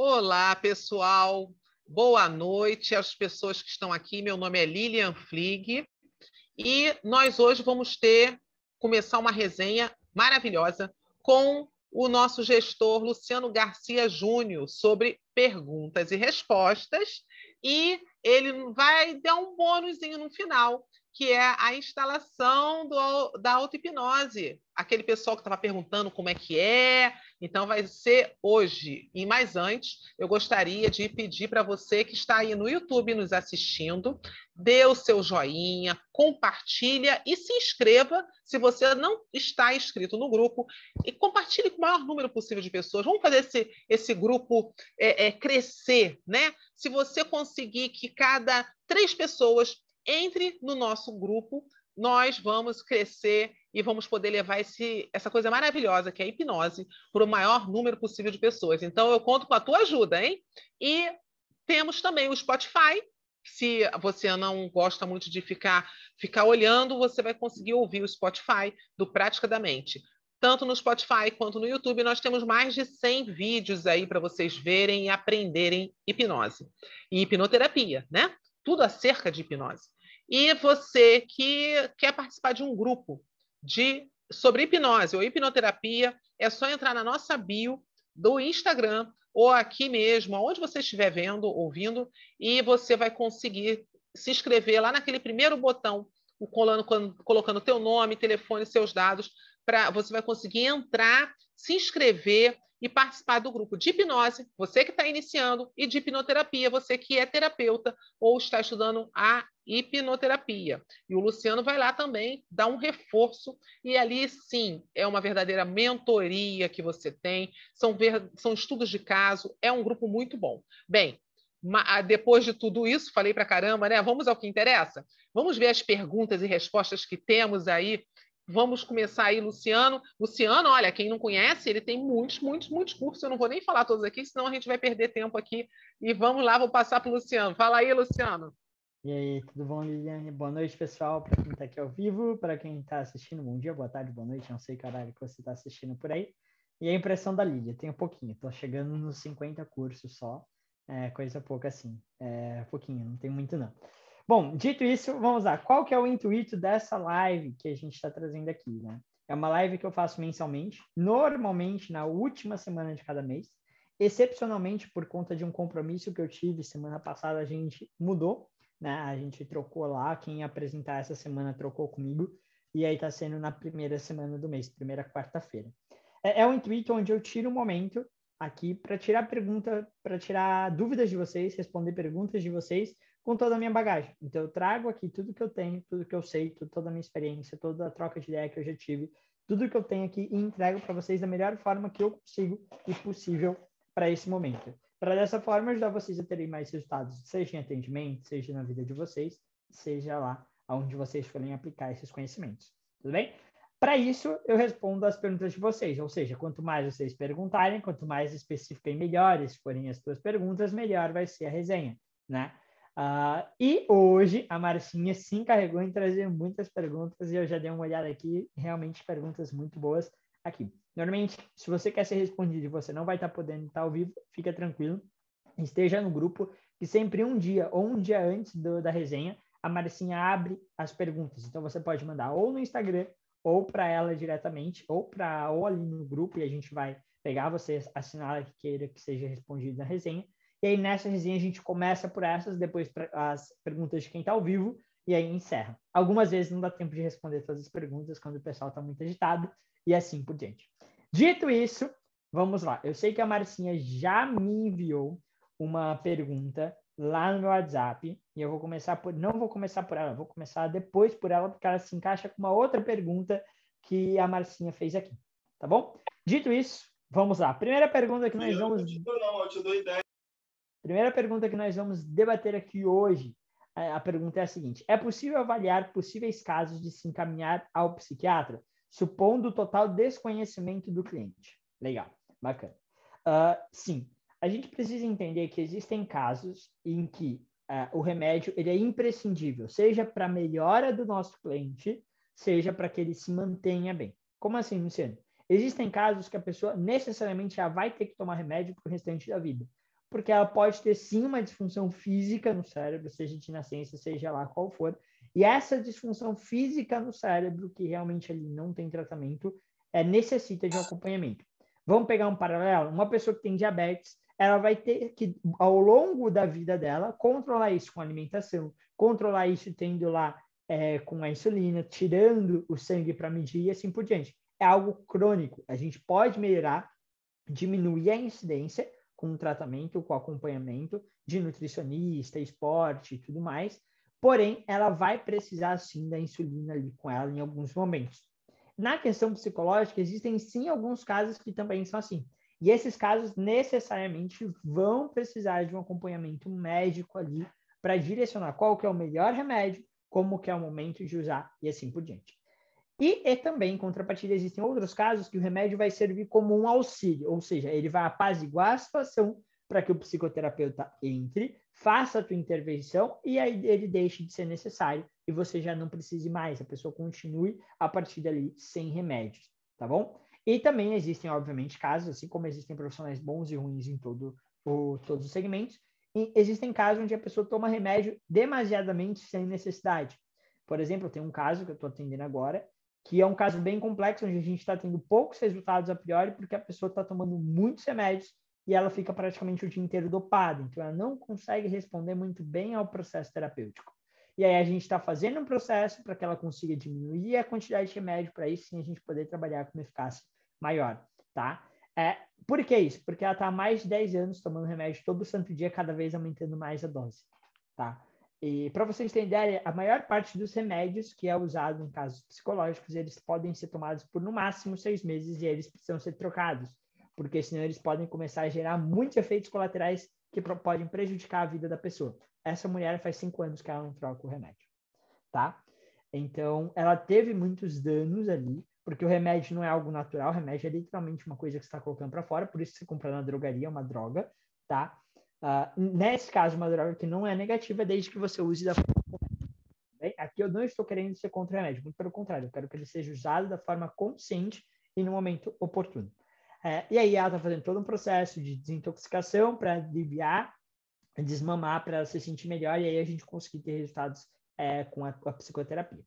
Olá, pessoal. Boa noite às pessoas que estão aqui. Meu nome é Lilian Flig e nós hoje vamos ter começar uma resenha maravilhosa com o nosso gestor Luciano Garcia Júnior sobre perguntas e respostas e ele vai dar um bônusinho no final que é a instalação do, da auto-hipnose. Aquele pessoal que estava perguntando como é que é. Então, vai ser hoje. E mais antes, eu gostaria de pedir para você que está aí no YouTube nos assistindo, dê o seu joinha, compartilha e se inscreva se você não está inscrito no grupo. E compartilhe com o maior número possível de pessoas. Vamos fazer esse, esse grupo é, é, crescer, né? Se você conseguir que cada três pessoas entre no nosso grupo, nós vamos crescer e vamos poder levar esse, essa coisa maravilhosa que é a hipnose para o maior número possível de pessoas. Então, eu conto com a tua ajuda, hein? E temos também o Spotify. Se você não gosta muito de ficar, ficar olhando, você vai conseguir ouvir o Spotify do Prática da Mente. Tanto no Spotify quanto no YouTube, nós temos mais de 100 vídeos aí para vocês verem e aprenderem hipnose. E hipnoterapia, né? Tudo acerca de hipnose. E você que quer participar de um grupo de sobre hipnose ou hipnoterapia, é só entrar na nossa bio do Instagram ou aqui mesmo, onde você estiver vendo, ouvindo, e você vai conseguir se inscrever lá naquele primeiro botão, colocando o teu nome, telefone, seus dados, para você vai conseguir entrar, se inscrever e participar do grupo de hipnose, você que está iniciando, e de hipnoterapia, você que é terapeuta ou está estudando a hipnoterapia. E o Luciano vai lá também dar um reforço, e ali sim é uma verdadeira mentoria que você tem, são, ver... são estudos de caso, é um grupo muito bom. Bem, depois de tudo isso, falei para caramba, né? Vamos ao que interessa? Vamos ver as perguntas e respostas que temos aí Vamos começar aí, Luciano. Luciano, olha, quem não conhece, ele tem muitos, muitos, muitos cursos. Eu não vou nem falar todos aqui, senão a gente vai perder tempo aqui. E vamos lá, vou passar para o Luciano. Fala aí, Luciano. E aí, tudo bom, Liliane? Boa noite, pessoal. Para quem está aqui ao vivo, para quem está assistindo, bom dia, boa tarde, boa noite. Não sei horário que você está assistindo por aí. E a impressão da Lídia, tem um pouquinho. Estou chegando nos 50 cursos só. É coisa pouca assim. É pouquinho, não tem muito não. Bom, dito isso, vamos lá. Qual que é o intuito dessa live que a gente está trazendo aqui, né? É uma live que eu faço mensalmente, normalmente na última semana de cada mês. Excepcionalmente, por conta de um compromisso que eu tive semana passada, a gente mudou, né? A gente trocou lá, quem ia apresentar essa semana trocou comigo, e aí está sendo na primeira semana do mês, primeira quarta-feira. É, é o intuito onde eu tiro um momento aqui para tirar pergunta, para tirar dúvidas de vocês, responder perguntas de vocês, com toda a minha bagagem. Então, eu trago aqui tudo que eu tenho, tudo que eu sei, toda a minha experiência, toda a troca de ideia que eu já tive, tudo que eu tenho aqui e entrego para vocês da melhor forma que eu consigo e possível para esse momento. Para dessa forma ajudar vocês a terem mais resultados, seja em atendimento, seja na vida de vocês, seja lá onde vocês forem aplicar esses conhecimentos. Tudo bem? Para isso, eu respondo as perguntas de vocês, ou seja, quanto mais vocês perguntarem, quanto mais específica e melhores forem as suas perguntas, melhor vai ser a resenha, né? Uh, e hoje a Marcinha se encarregou em trazer muitas perguntas e eu já dei uma olhada aqui, realmente perguntas muito boas aqui. Normalmente, se você quer ser respondido e você não vai estar podendo estar ao vivo, fica tranquilo, esteja no grupo, que sempre um dia ou um dia antes do, da resenha, a Marcinha abre as perguntas. Então você pode mandar ou no Instagram, ou para ela diretamente, ou para ou ali no grupo e a gente vai pegar você assinar que queira que seja respondido na resenha e aí nessa resenha a gente começa por essas, depois as perguntas de quem está ao vivo e aí encerra. Algumas vezes não dá tempo de responder todas as perguntas quando o pessoal está muito agitado e assim por diante. Dito isso, vamos lá. Eu sei que a Marcinha já me enviou uma pergunta lá no meu WhatsApp e eu vou começar por não vou começar por ela, vou começar depois por ela porque ela se encaixa com uma outra pergunta que a Marcinha fez aqui, tá bom? Dito isso, vamos lá. Primeira pergunta que nós vamos não, eu te dou ideia. Primeira pergunta que nós vamos debater aqui hoje, a pergunta é a seguinte: é possível avaliar possíveis casos de se encaminhar ao psiquiatra, supondo total desconhecimento do cliente? Legal, bacana. Uh, sim, a gente precisa entender que existem casos em que uh, o remédio ele é imprescindível, seja para a melhora do nosso cliente, seja para que ele se mantenha bem. Como assim, Luciano? Existem casos que a pessoa necessariamente já vai ter que tomar remédio para o restante da vida porque ela pode ter sim uma disfunção física no cérebro, seja de nascença, seja lá qual for. E essa disfunção física no cérebro, que realmente ali não tem tratamento, é, necessita de um acompanhamento. Vamos pegar um paralelo? Uma pessoa que tem diabetes, ela vai ter que, ao longo da vida dela, controlar isso com alimentação, controlar isso tendo lá é, com a insulina, tirando o sangue para medir e assim por diante. É algo crônico. A gente pode melhorar, diminuir a incidência com tratamento, com acompanhamento de nutricionista, esporte e tudo mais. Porém, ela vai precisar sim da insulina ali com ela em alguns momentos. Na questão psicológica, existem sim alguns casos que também são assim. E esses casos necessariamente vão precisar de um acompanhamento médico ali para direcionar qual que é o melhor remédio, como que é o momento de usar e assim por diante. E, e também, em contrapartida, existem outros casos que o remédio vai servir como um auxílio, ou seja, ele vai apaziguar a situação para que o psicoterapeuta entre, faça a tua intervenção e aí ele deixe de ser necessário e você já não precise mais, a pessoa continue a partir dali sem remédios, tá bom? E também existem, obviamente, casos, assim como existem profissionais bons e ruins em todo o, todos os segmentos, existem casos onde a pessoa toma remédio demasiadamente sem necessidade. Por exemplo, tem um caso que eu estou atendendo agora, que é um caso bem complexo, onde a gente está tendo poucos resultados a priori, porque a pessoa está tomando muitos remédios e ela fica praticamente o dia inteiro dopada. Então, ela não consegue responder muito bem ao processo terapêutico. E aí, a gente está fazendo um processo para que ela consiga diminuir a quantidade de remédio, para aí sim a gente poder trabalhar com uma eficácia maior, tá? É, por que isso? Porque ela está há mais de 10 anos tomando remédio todo santo dia, cada vez aumentando mais a dose, tá? E para vocês terem ideia, a maior parte dos remédios que é usado em casos psicológicos, eles podem ser tomados por no máximo seis meses e eles precisam ser trocados, porque senão eles podem começar a gerar muitos efeitos colaterais que podem prejudicar a vida da pessoa. Essa mulher faz cinco anos que ela não troca o remédio, tá? Então, ela teve muitos danos ali, porque o remédio não é algo natural, o remédio é literalmente uma coisa que você está colocando para fora, por isso você compra na drogaria, é uma droga, tá? Uh, nesse caso, uma droga que não é negativa, desde que você use da forma correta. Aqui eu não estou querendo ser contra o remédio, muito pelo contrário, eu quero que ele seja usado da forma consciente e no momento oportuno. É, e aí ela está fazendo todo um processo de desintoxicação para aliviar, desmamar, para se sentir melhor, e aí a gente conseguir ter resultados é, com, a, com, a, psicoterapia.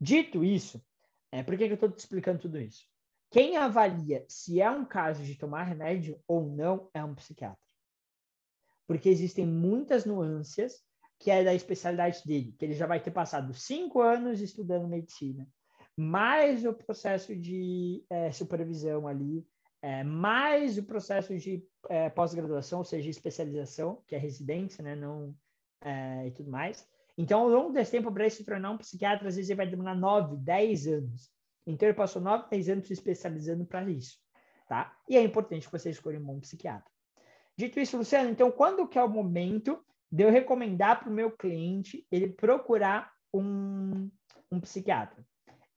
Dito isso, é, por que, que eu estou te explicando tudo isso? Quem avalia se é um caso de tomar remédio ou não é um psiquiatra. Porque existem muitas nuances que é da especialidade dele, que ele já vai ter passado cinco anos estudando medicina, mais o processo de é, supervisão ali, é, mais o processo de é, pós-graduação, ou seja, especialização, que é residência, né, não, é, e tudo mais. Então, ao longo desse tempo, para ele se tornar um psiquiatra, às vezes ele vai demorar 9, 10 anos. Então, ele passou 9, 10 anos se especializando para isso, tá? E é importante que você escolha um bom psiquiatra. Dito isso, Luciano, então, quando que é o momento de eu recomendar para o meu cliente ele procurar um, um psiquiatra?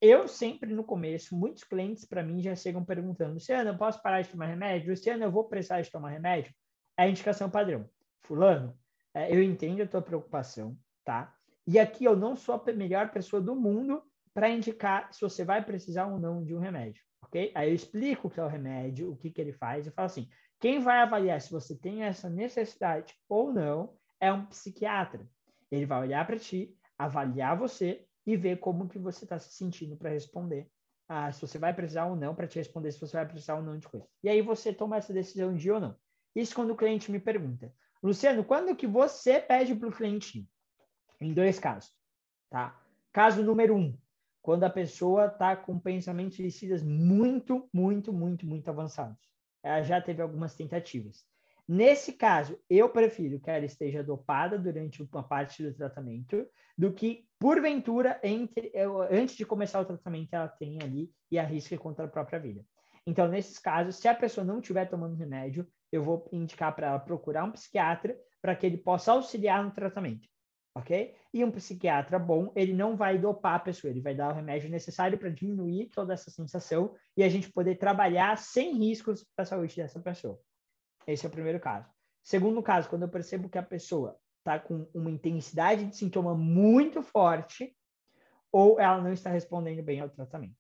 Eu sempre, no começo, muitos clientes para mim já chegam perguntando, Luciano, eu posso parar de tomar remédio? Luciano, eu vou precisar de tomar remédio? É a indicação padrão. Fulano, é, eu entendo a tua preocupação, tá? E aqui eu não sou a melhor pessoa do mundo para indicar se você vai precisar ou não de um remédio, ok? Aí eu explico o que é o remédio, o que, que ele faz, eu falo assim, quem vai avaliar se você tem essa necessidade ou não é um psiquiatra. Ele vai olhar para ti, avaliar você e ver como que você está se sentindo para responder. Ah, se você vai precisar ou não para te responder se você vai precisar ou não de coisa. E aí você toma essa decisão de ou não. Isso quando o cliente me pergunta, Luciano, quando que você pede para o cliente em dois casos, tá? Caso número um, quando a pessoa está com pensamentos suicidas muito, muito, muito, muito avançados. Ela já teve algumas tentativas. Nesse caso, eu prefiro que ela esteja dopada durante uma parte do tratamento do que, porventura, entre, antes de começar o tratamento, ela tenha ali e arrisque contra a própria vida. Então, nesses casos, se a pessoa não estiver tomando remédio, eu vou indicar para ela procurar um psiquiatra para que ele possa auxiliar no tratamento ok? E um psiquiatra bom, ele não vai dopar a pessoa, ele vai dar o remédio necessário para diminuir toda essa sensação e a gente poder trabalhar sem riscos para a saúde dessa pessoa. Esse é o primeiro caso. Segundo caso, quando eu percebo que a pessoa está com uma intensidade de sintoma muito forte ou ela não está respondendo bem ao tratamento,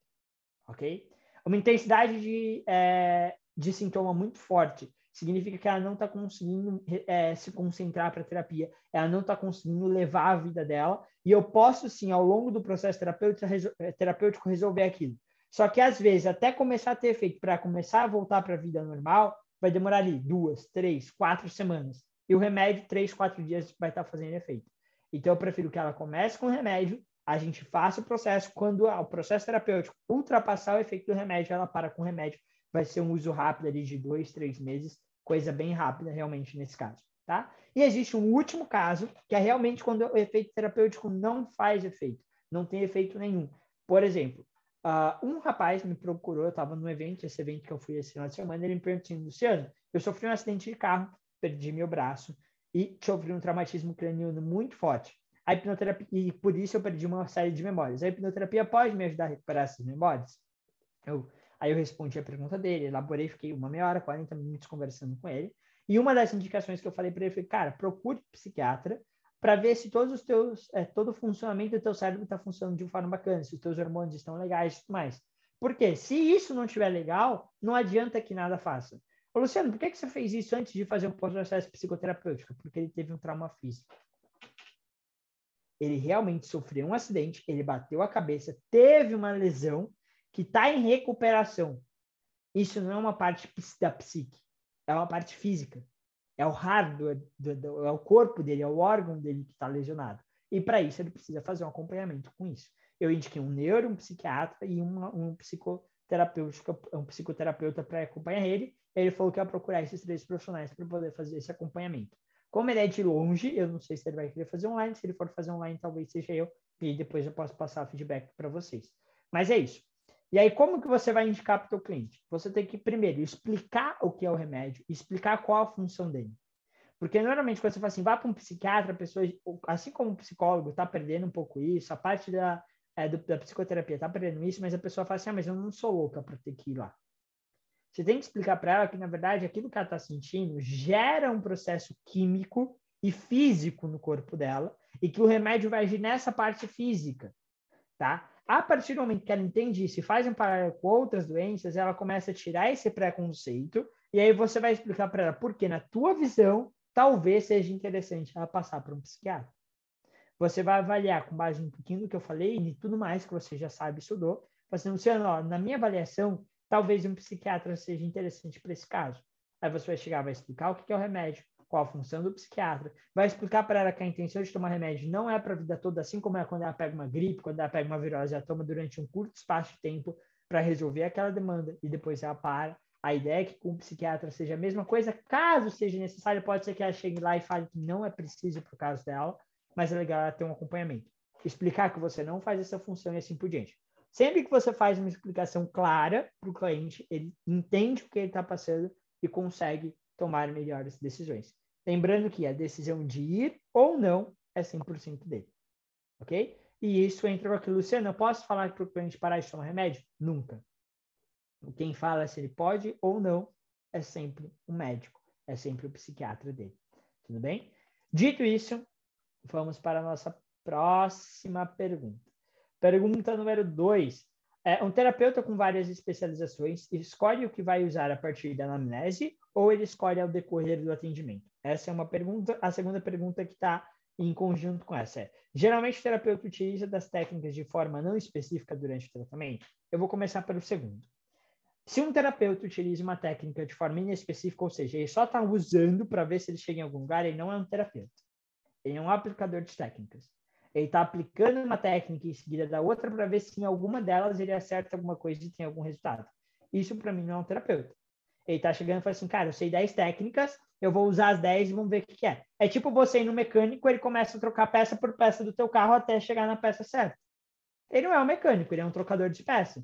ok? Uma intensidade de, é, de sintoma muito forte significa que ela não está conseguindo é, se concentrar para a terapia, ela não está conseguindo levar a vida dela, e eu posso sim, ao longo do processo terapêutico, resol terapêutico resolver aquilo. Só que às vezes, até começar a ter efeito, para começar a voltar para a vida normal, vai demorar ali duas, três, quatro semanas. E o remédio, três, quatro dias, vai estar fazendo efeito. Então, eu prefiro que ela comece com o remédio, a gente faça o processo. Quando o processo terapêutico ultrapassar o efeito do remédio, ela para com o remédio. Vai ser um uso rápido ali de dois, três meses, coisa bem rápida realmente nesse caso, tá? E existe um último caso, que é realmente quando o efeito terapêutico não faz efeito, não tem efeito nenhum. Por exemplo, uh, um rapaz me procurou, eu estava no evento, esse evento que eu fui esse final de semana, ele me perguntou assim, Luciano, eu sofri um acidente de carro, perdi meu braço e sofri um traumatismo craniano muito forte. A hipnoterapia, e por isso eu perdi uma série de memórias. A hipnoterapia pode me ajudar a recuperar essas memórias? Eu, aí eu respondi a pergunta dele, elaborei, fiquei uma meia hora, 40 minutos conversando com ele. E uma das indicações que eu falei para ele foi, cara, procure psiquiatra para ver se todos os teus, é, todo o funcionamento do teu cérebro está funcionando de forma bacana, se os teus hormônios estão legais e tudo mais. Porque se isso não estiver legal, não adianta que nada faça. Luciano, por que, que você fez isso antes de fazer um processo psicoterapêutico? Porque ele teve um trauma físico. Ele realmente sofreu um acidente, ele bateu a cabeça, teve uma lesão que está em recuperação. Isso não é uma parte da psique, é uma parte física. É o hardware, é o corpo dele, é o órgão dele que está lesionado. E para isso ele precisa fazer um acompanhamento com isso. Eu indiquei um neuro, um psiquiatra e um psicoterapeuta, um psicoterapeuta para acompanhar ele. Ele falou que ia procurar esses três profissionais para poder fazer esse acompanhamento. Como ele é de longe, eu não sei se ele vai querer fazer online. Se ele for fazer online, talvez seja eu. E depois eu posso passar feedback para vocês. Mas é isso. E aí, como que você vai indicar para o teu cliente? Você tem que, primeiro, explicar o que é o remédio, explicar qual a função dele. Porque, normalmente, quando você fala assim, vá para um psiquiatra, a pessoa, assim como um psicólogo, está perdendo um pouco isso, a parte da, é, do, da psicoterapia está perdendo isso, mas a pessoa fala assim, ah, mas eu não sou louca para ter que ir lá. Você tem que explicar para ela que, na verdade, aquilo que ela está sentindo gera um processo químico e físico no corpo dela e que o remédio vai agir nessa parte física, tá? A partir do momento que ela entende isso e faz um paralelo com outras doenças, ela começa a tirar esse preconceito e aí você vai explicar para ela por que, na tua visão, talvez seja interessante ela passar para um psiquiatra. Você vai avaliar com base um pouquinho do que eu falei e tudo mais que você já sabe e estudou. Assim, Luciano, ó, na minha avaliação, talvez um psiquiatra seja interessante para esse caso. Aí você vai chegar, vai explicar o que é o remédio, qual a função do psiquiatra, vai explicar para ela que a intenção de tomar remédio não é para a vida toda, assim como é quando ela pega uma gripe, quando ela pega uma virose, ela toma durante um curto espaço de tempo para resolver aquela demanda e depois ela para. A ideia é que com o psiquiatra seja a mesma coisa, caso seja necessário, pode ser que ela chegue lá e fale que não é preciso para o caso dela, mas é legal ela ter um acompanhamento. Explicar que você não faz essa função e assim por diante. Sempre que você faz uma explicação clara para o cliente, ele entende o que ele está passando e consegue tomar melhores decisões. Lembrando que a decisão de ir ou não é 100% dele. Ok? E isso entra com aquilo, Luciano, eu posso falar para o cliente parar de tomar remédio? Nunca. Quem fala se ele pode ou não é sempre o médico, é sempre o psiquiatra dele. Tudo bem? Dito isso, vamos para a nossa próxima pergunta. Pergunta número 2. É, um terapeuta com várias especializações escolhe o que vai usar a partir da anamnese ou ele escolhe ao decorrer do atendimento? Essa é uma pergunta. A segunda pergunta que está em conjunto com essa é: geralmente o terapeuta utiliza das técnicas de forma não específica durante o tratamento? Eu vou começar pelo segundo. Se um terapeuta utiliza uma técnica de forma inespecífica, ou seja, ele só está usando para ver se ele chega em algum lugar, ele não é um terapeuta. Ele é um aplicador de técnicas. Ele está aplicando uma técnica em seguida da outra para ver se em alguma delas ele acerta alguma coisa e tem algum resultado. Isso para mim não é um terapeuta. Ele está chegando e fala assim, cara, eu sei 10 técnicas, eu vou usar as 10 e vamos ver o que, que é. É tipo você ir no mecânico, ele começa a trocar peça por peça do teu carro até chegar na peça certa. Ele não é um mecânico, ele é um trocador de peça.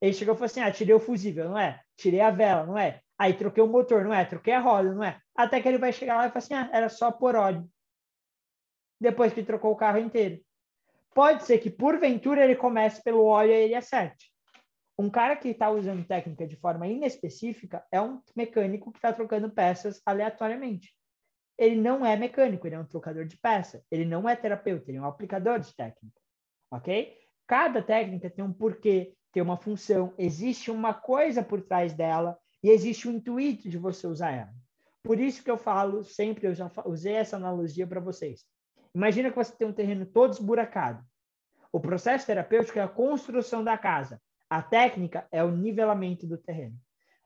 Ele chegou e falou assim, ah, tirei o fusível, não é? Tirei a vela, não é? Aí troquei o motor, não é? Troquei a roda, não é? Até que ele vai chegar lá e falar assim, ah, era só por óleo depois que trocou o carro inteiro. Pode ser que, porventura, ele comece pelo óleo e ele acerte. Um cara que está usando técnica de forma inespecífica é um mecânico que está trocando peças aleatoriamente. Ele não é mecânico, ele é um trocador de peça. Ele não é terapeuta, ele é um aplicador de técnica. Ok? Cada técnica tem um porquê, tem uma função, existe uma coisa por trás dela E existe o intuito de você usar ela. Por isso que eu falo sempre, eu já usei essa analogia para vocês. Imagina que você tem um terreno todo esburacado. O processo terapêutico é a construção da casa. A técnica é o nivelamento do terreno.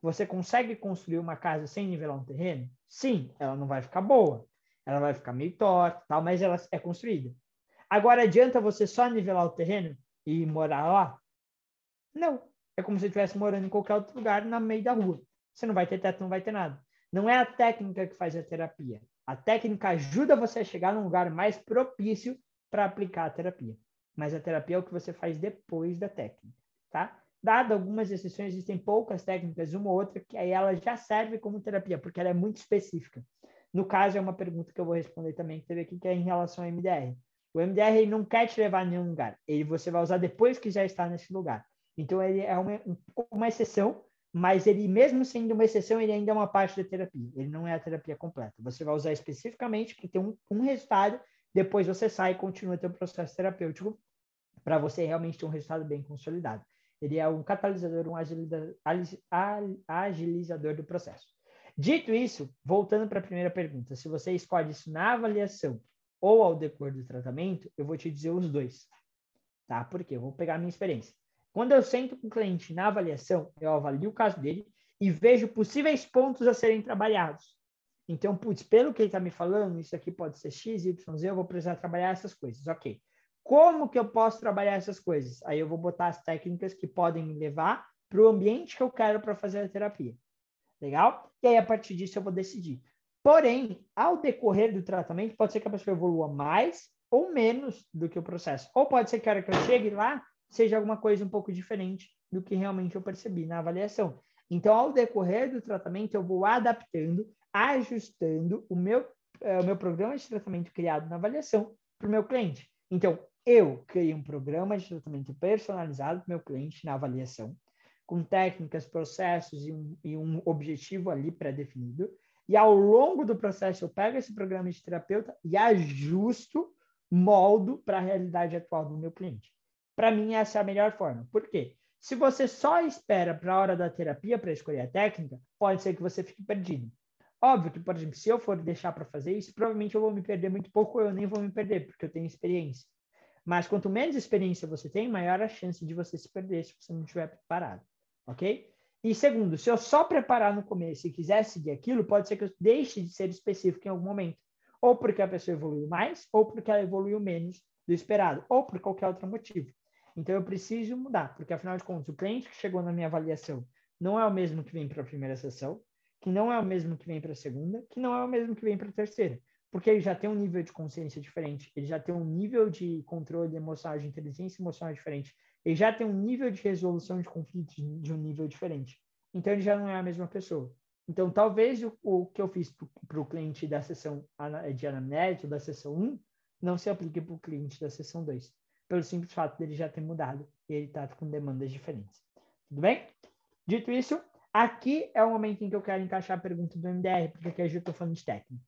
Você consegue construir uma casa sem nivelar um terreno? Sim, ela não vai ficar boa. Ela vai ficar meio torta, tal, mas ela é construída. Agora, adianta você só nivelar o terreno e morar lá? Não. É como se estivesse morando em qualquer outro lugar, no meio da rua. Você não vai ter teto, não vai ter nada. Não é a técnica que faz a terapia. A técnica ajuda você a chegar num lugar mais propício para aplicar a terapia. Mas a terapia é o que você faz depois da técnica, tá? Dado algumas exceções, existem poucas técnicas, uma ou outra, que aí ela já serve como terapia, porque ela é muito específica. No caso, é uma pergunta que eu vou responder também, que teve aqui, que é em relação ao MDR. O MDR não quer te levar a nenhum lugar. Ele você vai usar depois que já está nesse lugar. Então, ele é uma, uma exceção, mas ele, mesmo sendo uma exceção, ele ainda é uma parte da terapia. Ele não é a terapia completa. Você vai usar especificamente para ter um, um resultado, depois você sai e continua seu processo terapêutico para você realmente ter um resultado bem consolidado. Ele é um catalisador, um agilizador do processo. Dito isso, voltando para a primeira pergunta, se você escolhe isso na avaliação ou ao decorrer do tratamento, eu vou te dizer os dois. Tá? Porque eu vou pegar a minha experiência. Quando eu sento com o cliente na avaliação, eu avalio o caso dele e vejo possíveis pontos a serem trabalhados. Então, putz, pelo que ele está me falando, isso aqui pode ser X, Y, Z, eu vou precisar trabalhar essas coisas. Ok. Como que eu posso trabalhar essas coisas? Aí eu vou botar as técnicas que podem me levar para o ambiente que eu quero para fazer a terapia. Legal? E aí, a partir disso, eu vou decidir. Porém, ao decorrer do tratamento, pode ser que a pessoa evolua mais ou menos do que o processo. Ou pode ser que a hora que eu chegue lá, seja alguma coisa um pouco diferente do que realmente eu percebi na avaliação. Então, ao decorrer do tratamento, eu vou adaptando, ajustando o meu, uh, o meu programa de tratamento criado na avaliação para o meu cliente. Então, eu criei um programa de tratamento personalizado para o meu cliente na avaliação, com técnicas, processos e um, e um objetivo ali pré-definido. E ao longo do processo, eu pego esse programa de terapeuta e ajusto, moldo para a realidade atual do meu cliente. Para mim, essa é a melhor forma. Por quê? Se você só espera para a hora da terapia para escolher a técnica, pode ser que você fique perdido. Óbvio que, por exemplo, se eu for deixar para fazer isso, provavelmente eu vou me perder muito pouco, ou eu nem vou me perder, porque eu tenho experiência. Mas quanto menos experiência você tem, maior a chance de você se perder se você não estiver preparado. Ok? E segundo, se eu só preparar no começo e quiser seguir aquilo, pode ser que eu deixe de ser específico em algum momento. Ou porque a pessoa evoluiu mais, ou porque ela evoluiu menos do esperado, ou por qualquer outro motivo. Então eu preciso mudar, porque afinal de contas, o cliente que chegou na minha avaliação não é o mesmo que vem para a primeira sessão, que não é o mesmo que vem para a segunda, que não é o mesmo que vem para a terceira. Porque ele já tem um nível de consciência diferente, ele já tem um nível de controle emocional, de inteligência emocional diferente, ele já tem um nível de resolução de conflitos de um nível diferente. Então, ele já não é a mesma pessoa. Então, talvez o, o que eu fiz para o cliente da sessão de anamnese, da sessão 1, não se aplique para o cliente da sessão 2, pelo simples fato dele já ter mudado e ele está com demandas diferentes. Tudo bem? Dito isso, aqui é o momento em que eu quero encaixar a pergunta do MDR, porque aqui eu estou falando de técnica.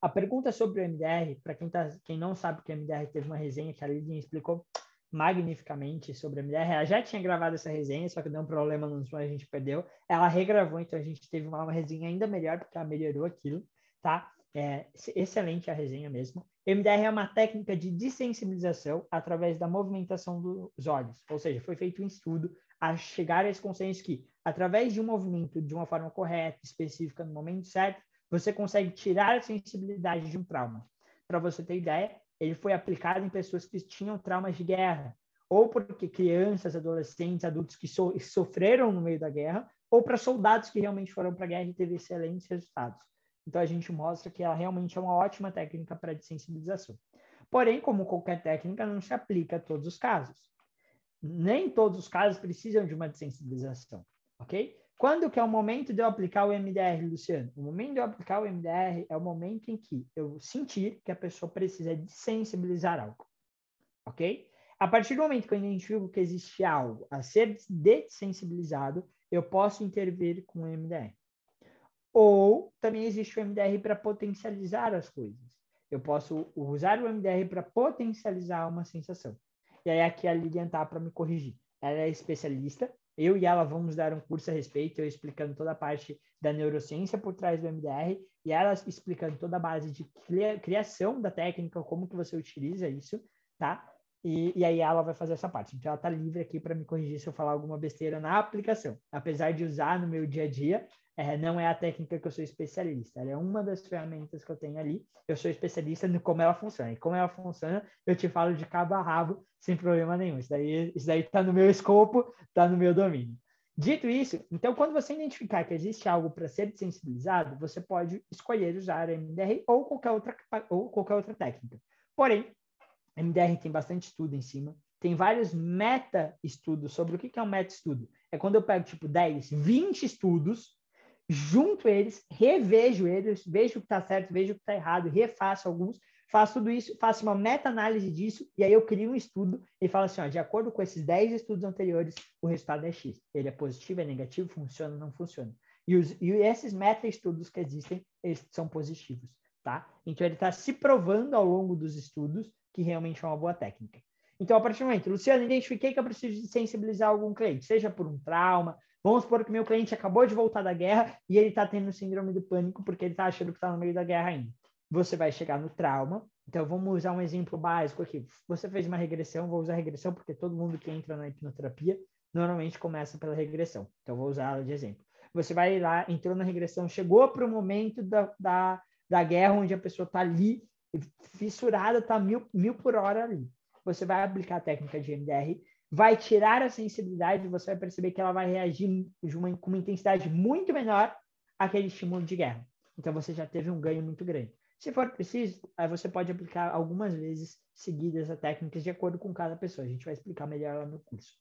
A pergunta sobre o MDR, para quem, tá, quem não sabe que o MDR teve uma resenha que a Lilian explicou magnificamente sobre a MDR. Ela já tinha gravado essa resenha, só que deu um problema no som, a gente perdeu. Ela regravou, então a gente teve uma resenha ainda melhor, porque ela melhorou aquilo, tá? É excelente a resenha mesmo. MDR é uma técnica de dessensibilização através da movimentação dos olhos, ou seja, foi feito um estudo a chegar a esse consenso que, através de um movimento de uma forma correta, específica, no momento certo, você consegue tirar a sensibilidade de um trauma. Para você ter ideia, ele foi aplicado em pessoas que tinham traumas de guerra, ou porque crianças, adolescentes, adultos que so sofreram no meio da guerra, ou para soldados que realmente foram para a guerra e teve excelentes resultados. Então a gente mostra que ela realmente é uma ótima técnica para desensibilização. Porém, como qualquer técnica, não se aplica a todos os casos. Nem todos os casos precisam de uma desensibilização, ok? Quando que é o momento de eu aplicar o MDR, Luciano? O momento de eu aplicar o MDR é o momento em que eu sentir que a pessoa precisa desensibilizar algo. Ok? A partir do momento que eu identifico que existe algo a ser desensibilizado, eu posso intervir com o MDR. Ou também existe o MDR para potencializar as coisas. Eu posso usar o MDR para potencializar uma sensação. E aí aqui a Lilian está para me corrigir. Ela é especialista, Eu e ela vamos dar um curso a respeito, eu explicando toda a parte da neurociência por trás do MDR e ela explicando toda a base de criação da técnica, como que você utiliza isso, tá? E, e aí ela vai fazer essa parte. Então ela tá livre aqui para me corrigir se eu falar alguma besteira na aplicação. Apesar de usar no meu dia a dia, é, não é a técnica que eu sou especialista, ela é uma das ferramentas que eu tenho ali. Eu sou especialista no como ela funciona. E como ela funciona, eu te falo de cabo a rabo sem problema nenhum. Isso daí, isso daí tá no meu escopo, tá no meu domínio. Dito isso, então quando você identificar que existe algo para ser sensibilizado, você pode escolher usar MDR ou qualquer outra ou qualquer outra técnica. Porém, MDR tem bastante estudo em cima. Tem vários meta-estudos sobre o que é um meta-estudo. É quando eu pego, tipo, 10, 20 estudos junto eles, revejo eles, vejo o que está certo, vejo o que está errado, refaço alguns, faço tudo isso, faço uma meta-análise disso, e aí eu crio um estudo e falo assim, ó, de acordo com esses 10 estudos anteriores, o resultado é X. Ele é positivo, é negativo, funciona, não funciona. E, os, e esses meta-estudos que existem, eles são positivos, tá? Então, ele está se provando ao longo dos estudos que realmente é uma boa técnica. Então, a partir do momento, Luciano, identifiquei que eu preciso sensibilizar algum cliente, seja por um trauma, Vamos supor que meu cliente acabou de voltar da guerra e ele está tendo síndrome do pânico porque ele está achando que está no meio da guerra ainda. Você vai chegar no trauma. Então, vamos usar um exemplo básico aqui. Você fez uma regressão, vou usar regressão porque todo mundo que entra na hipnoterapia normalmente começa pela regressão. Então, vou usar ela de exemplo. Você vai lá, entrou na regressão, chegou para o momento da, da, da guerra onde a pessoa está ali, fissurada, está mil, mil por hora ali. Você vai aplicar a técnica de MDR vai tirar a sensibilidade, você vai perceber que ela vai reagir uma, com uma intensidade muito menor àquele estímulo de guerra. Então você já teve um ganho muito grande. Se for preciso, aí você pode aplicar algumas vezes seguidas a técnicas de acordo com cada pessoa. A gente vai explicar melhor lá no curso.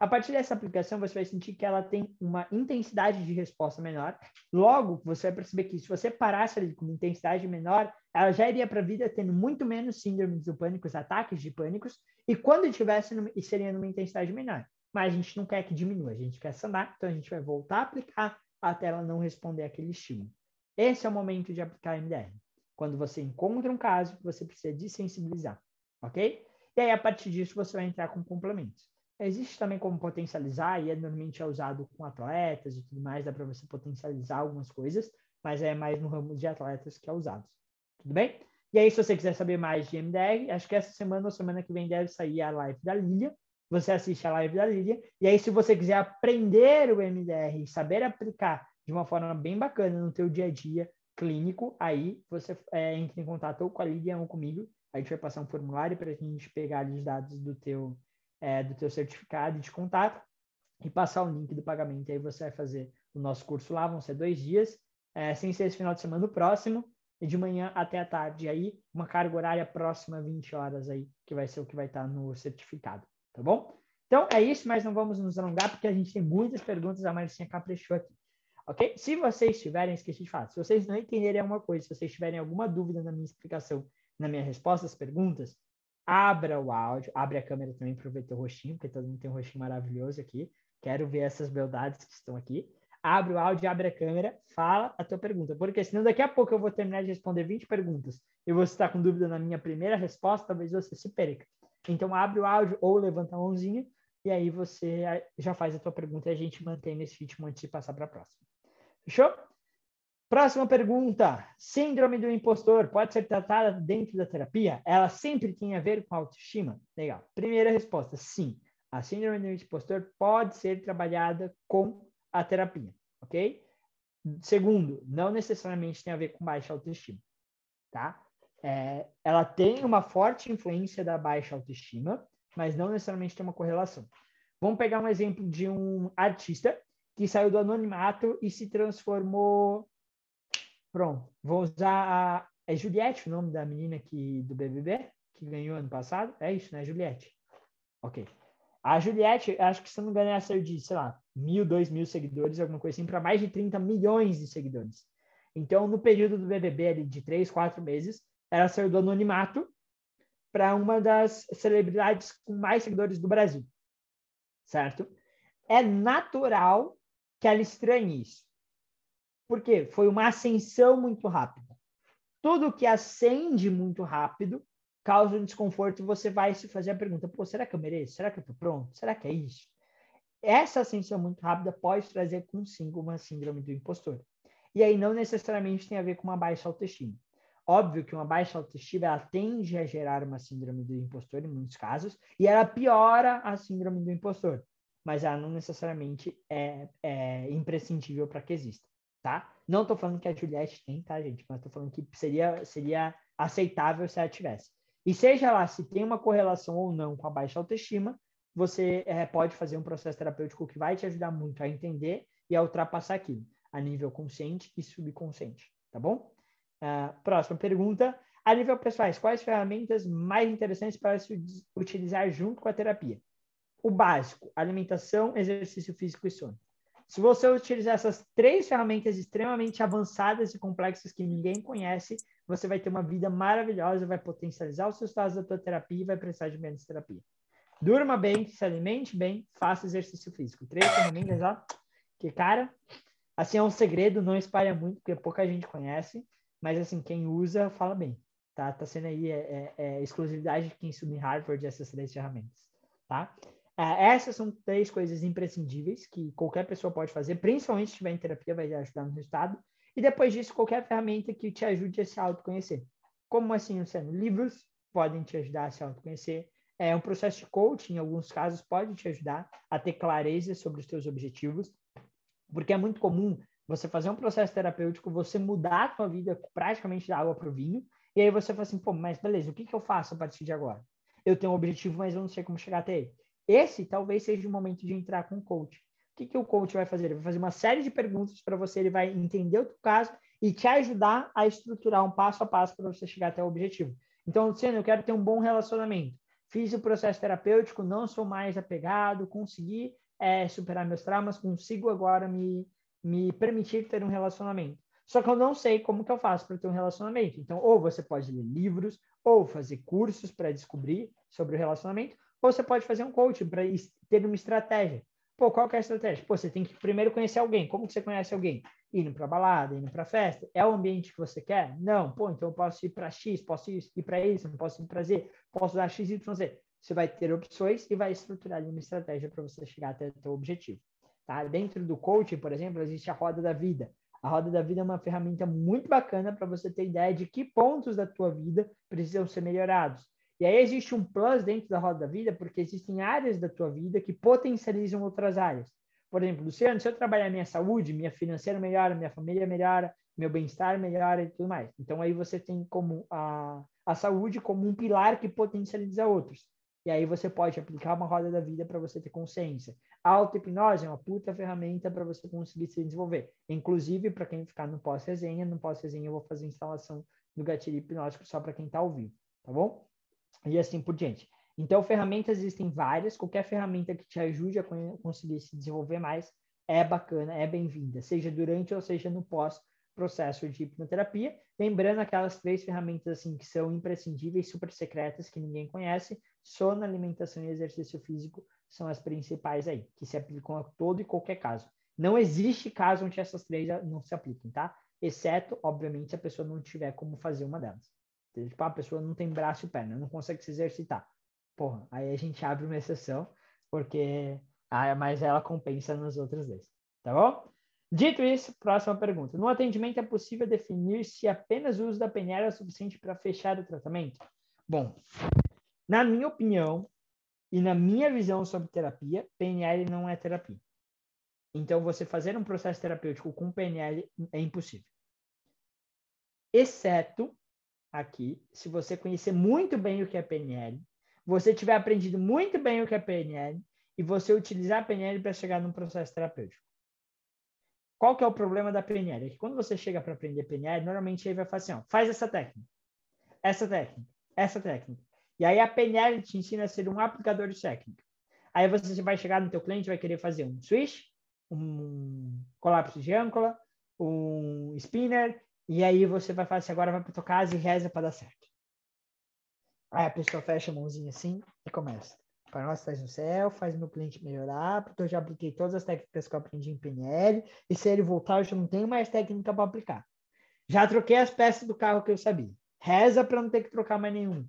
A partir dessa aplicação, você vai sentir que ela tem uma intensidade de resposta menor. Logo, você vai perceber que se você parasse ali com uma intensidade menor, ela já iria para a vida tendo muito menos síndromes do pânico, ataques de pânicos, e quando tivesse, seria numa intensidade menor. Mas a gente não quer que diminua, a gente quer sanar, então a gente vai voltar a aplicar até ela não responder aquele estímulo. Esse é o momento de aplicar MDR. Quando você encontra um caso você precisa desensibilizar, ok? E aí, a partir disso, você vai entrar com complementos. Existe também como potencializar, e é, normalmente é usado com atletas e tudo mais, dá para você potencializar algumas coisas, mas é mais no ramo de atletas que é usado. Tudo bem? E aí, se você quiser saber mais de MDR, acho que essa semana ou semana que vem deve sair a live da Lilia. Você assiste a live da Lilia. E aí, se você quiser aprender o MDR saber aplicar de uma forma bem bacana no teu dia a dia clínico, aí você é, entra em contato ou com a Lilia ou comigo. A gente vai passar um formulário para a gente pegar os dados do teu é, do teu certificado de contato e passar o link do pagamento. Aí você vai fazer o nosso curso lá, vão ser dois dias, é, sem ser esse final de semana próximo, e de manhã até a tarde. Aí, uma carga horária próxima a 20 horas aí, que vai ser o que vai estar no certificado, tá bom? Então, é isso, mas não vamos nos alongar, porque a gente tem muitas perguntas, a Marcinha caprichou aqui. Ok? Se vocês tiverem, esqueci de falar, se vocês não entenderem alguma coisa, se vocês tiverem alguma dúvida na minha explicação, na minha resposta às perguntas, abra o áudio, abre a câmera também para ver teu rostinho, porque todo mundo tem um rostinho maravilhoso aqui. Quero ver essas beldades que estão aqui. Abre o áudio, abre a câmera, fala a tua pergunta, porque senão daqui a pouco eu vou terminar de responder 20 perguntas e você está com dúvida na minha primeira resposta, talvez você se perca. Então abre o áudio ou levanta a mãozinha e aí você já faz a tua pergunta e a gente mantém nesse ritmo antes de passar para a próxima. Fechou? Próxima pergunta. Síndrome do impostor pode ser tratada dentro da terapia? Ela sempre tem a ver com autoestima? Legal. Primeira resposta: sim. A síndrome do impostor pode ser trabalhada com a terapia, ok? Segundo, não necessariamente tem a ver com baixa autoestima, tá? É, ela tem uma forte influência da baixa autoestima, mas não necessariamente tem uma correlação. Vamos pegar um exemplo de um artista que saiu do anonimato e se transformou Pronto, vou usar a. É Juliette o nome da menina que, do BBB, que ganhou ano passado? É isso, né, Juliette? Ok. A Juliette, acho que se não me engano, ela saiu de, sei lá, mil, dois mil seguidores, alguma coisa assim, para mais de 30 milhões de seguidores. Então, no período do BBB, ali, de três, quatro meses, ela saiu do anonimato para uma das celebridades com mais seguidores do Brasil. Certo? É natural que ela estranhe isso. Por quê? Foi uma ascensão muito rápida. Tudo que ascende muito rápido causa um desconforto e você vai se fazer a pergunta: pô, será que eu mereço? Será que eu estou pronto? Será que é isso? essa ascensão muito rápida pode trazer consigo uma síndrome do impostor. E aí não necessariamente tem a ver com uma baixa autoestima. Óbvio que uma baixa autoestima ela tende a gerar uma síndrome do impostor em muitos casos, e ela piora a síndrome do impostor, mas ela não necessariamente é, é imprescindível para que exista, tá? Não estou falando que a Juliette tem, tá, gente? Mas estou falando que seria, seria aceitável se ela tivesse. E seja lá se tem uma correlação ou não com a baixa autoestima, você é, pode fazer um processo terapêutico que vai te ajudar muito a entender e a ultrapassar aquilo, a nível consciente e subconsciente, tá bom? Uh, próxima pergunta. A nível pessoais, quais ferramentas mais interessantes para se utilizar junto com a terapia? O básico, alimentação, exercício físico e sono. Se você utilizar essas três ferramentas extremamente avançadas e complexas que ninguém conhece, você vai ter uma vida maravilhosa, vai potencializar os resultados da tua terapia e vai precisar de menos terapia. Durma bem, se alimente bem, faça exercício físico. Três ferramentas, ó. Que, cara, assim é um segredo, não espalha muito, porque pouca gente conhece, mas, assim, quem usa, fala bem. Tá, tá sendo aí é, é, é exclusividade de quem em Harvard essas três ferramentas, tá? É, essas são três coisas imprescindíveis que qualquer pessoa pode fazer, principalmente se estiver em terapia, vai ajudar no resultado. E depois disso, qualquer ferramenta que te ajude a se autoconhecer. Como assim, Luciano? Livros podem te ajudar a se autoconhecer. É, um processo de coaching, em alguns casos, pode te ajudar a ter clareza sobre os teus objetivos, porque é muito comum você fazer um processo terapêutico, você mudar a sua vida praticamente da água para o vinho, e aí você fala assim, pô, mas beleza, o que, que eu faço a partir de agora? Eu tenho um objetivo, mas eu não sei como chegar até ele. Esse talvez seja o momento de entrar com o coach. O que, que o coach vai fazer? Ele vai fazer uma série de perguntas para você, ele vai entender o teu caso e te ajudar a estruturar um passo a passo para você chegar até o objetivo. Então, Luciano, eu quero ter um bom relacionamento fiz o processo terapêutico, não sou mais apegado, consegui é, superar meus traumas, consigo agora me, me permitir ter um relacionamento. Só que eu não sei como que eu faço para ter um relacionamento. Então, ou você pode ler livros, ou fazer cursos para descobrir sobre o relacionamento, ou você pode fazer um coaching para ter uma estratégia. Pô, qual que é a estratégia? Pô, você tem que primeiro conhecer alguém. Como que você conhece alguém? Indo para balada, indo para festa. É o ambiente que você quer? Não. Pô, então eu posso ir para X, posso ir para Y, posso ir para Z, posso dar X, Y, Z. Você vai ter opções e vai estruturar uma estratégia para você chegar até o seu objetivo. Tá? Dentro do coaching, por exemplo, existe a roda da vida. A roda da vida é uma ferramenta muito bacana para você ter ideia de que pontos da tua vida precisam ser melhorados. E aí existe um plus dentro da roda da vida, porque existem áreas da tua vida que potencializam outras áreas. Por exemplo, Luciano, se eu trabalhar minha saúde, minha financeira melhora, minha família melhora, meu bem-estar melhora e tudo mais. Então aí você tem como a, a saúde como um pilar que potencializa outros. E aí você pode aplicar uma roda da vida para você ter consciência. A auto-hipnose é uma puta ferramenta para você conseguir se desenvolver. Inclusive, para quem ficar no pós-resenha, no pós-resenha eu vou fazer instalação do gatilho hipnótico só para quem está ao vivo, tá bom? E assim por diante. Então, ferramentas existem várias, qualquer ferramenta que te ajude a conseguir se desenvolver mais é bacana, é bem-vinda, seja durante ou seja no pós-processo de hipnoterapia. Lembrando aquelas três ferramentas assim que são imprescindíveis, super secretas, que ninguém conhece, sono, alimentação e exercício físico são as principais aí, que se aplicam a todo e qualquer caso. Não existe caso onde essas três não se apliquem, tá? Exceto, obviamente, se a pessoa não tiver como fazer uma delas. Tipo, a pessoa não tem braço e perna, não consegue se exercitar. Porra, aí a gente abre uma exceção, porque ah, mas ela compensa nos outros dois. Tá bom? Dito isso, próxima pergunta. No atendimento é possível definir se apenas o uso da PNL é suficiente para fechar o tratamento? Bom, na minha opinião e na minha visão sobre terapia, PNL não é terapia. Então, você fazer um processo terapêutico com PNL é impossível. Exceto aqui, se você conhecer muito bem o que é PNL, você tiver aprendido muito bem o que é PNL e você utilizar a PNL para chegar num processo terapêutico. Qual que é o problema da PNL? É que quando você chega para aprender PNL, normalmente ele vai falar assim, ó, faz essa técnica, essa técnica, essa técnica. E aí a PNL te ensina a ser um aplicador de técnica. Aí você vai chegar no teu cliente vai querer fazer um switch, um colapso de âncora, um spinner e aí você vai falar assim, agora vai para tua casa e reza para dar certo. Aí a pessoa fecha a mãozinha assim e começa. Para nós estás no céu, faz meu cliente melhorar, porque eu já apliquei todas as técnicas que eu aprendi em PNL, e se ele voltar, eu já não tenho mais técnica para aplicar. Já troquei as peças do carro que eu sabia. Reza para não ter que trocar mais nenhum.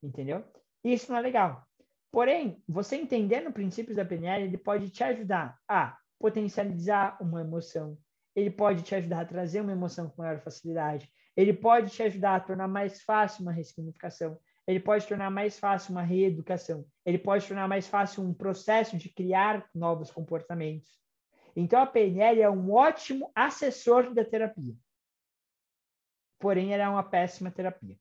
Entendeu? Isso não é legal. Porém, você entendendo princípios da PNL, ele pode te ajudar a potencializar uma emoção, ele pode te ajudar a trazer uma emoção com maior facilidade, ele pode te ajudar a tornar mais fácil uma ressignificação, ele pode tornar mais fácil uma reeducação, ele pode tornar mais fácil um processo de criar novos comportamentos. Então, a PNL é um ótimo assessor da terapia. Porém, ela é uma péssima terapia.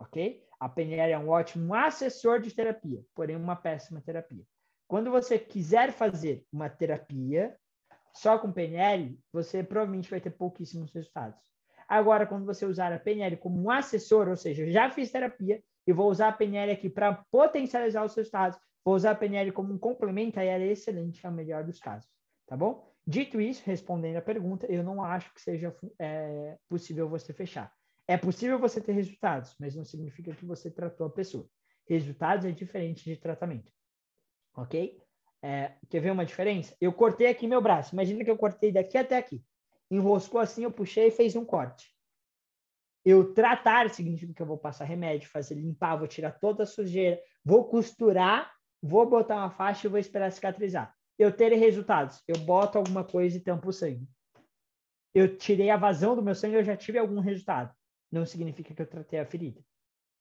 Ok? A PNL é um ótimo assessor de terapia, porém, uma péssima terapia. Quando você quiser fazer uma terapia só com PNL, você provavelmente vai ter pouquíssimos resultados. Agora, quando você usar a PNL como um assessor, ou seja, já fiz terapia e vou usar a PNL aqui para potencializar os resultados, vou usar a PNL como um complemento, aí ela é excelente, é o melhor dos casos, tá bom? Dito isso, respondendo a pergunta, eu não acho que seja é, possível você fechar. É possível você ter resultados, mas não significa que você tratou a pessoa. Resultados é diferente de tratamento, ok? É, quer ver uma diferença? Eu cortei aqui meu braço. Imagina que eu cortei daqui até aqui. Enroscou assim, eu puxei e fez um corte. Eu tratar significa que eu vou passar remédio, fazer limpar, vou tirar toda a sujeira, vou costurar, vou botar uma faixa e vou esperar cicatrizar. Eu terei resultados. Eu boto alguma coisa e tampo o sangue. Eu tirei a vazão do meu sangue, eu já tive algum resultado. Não significa que eu tratei a ferida.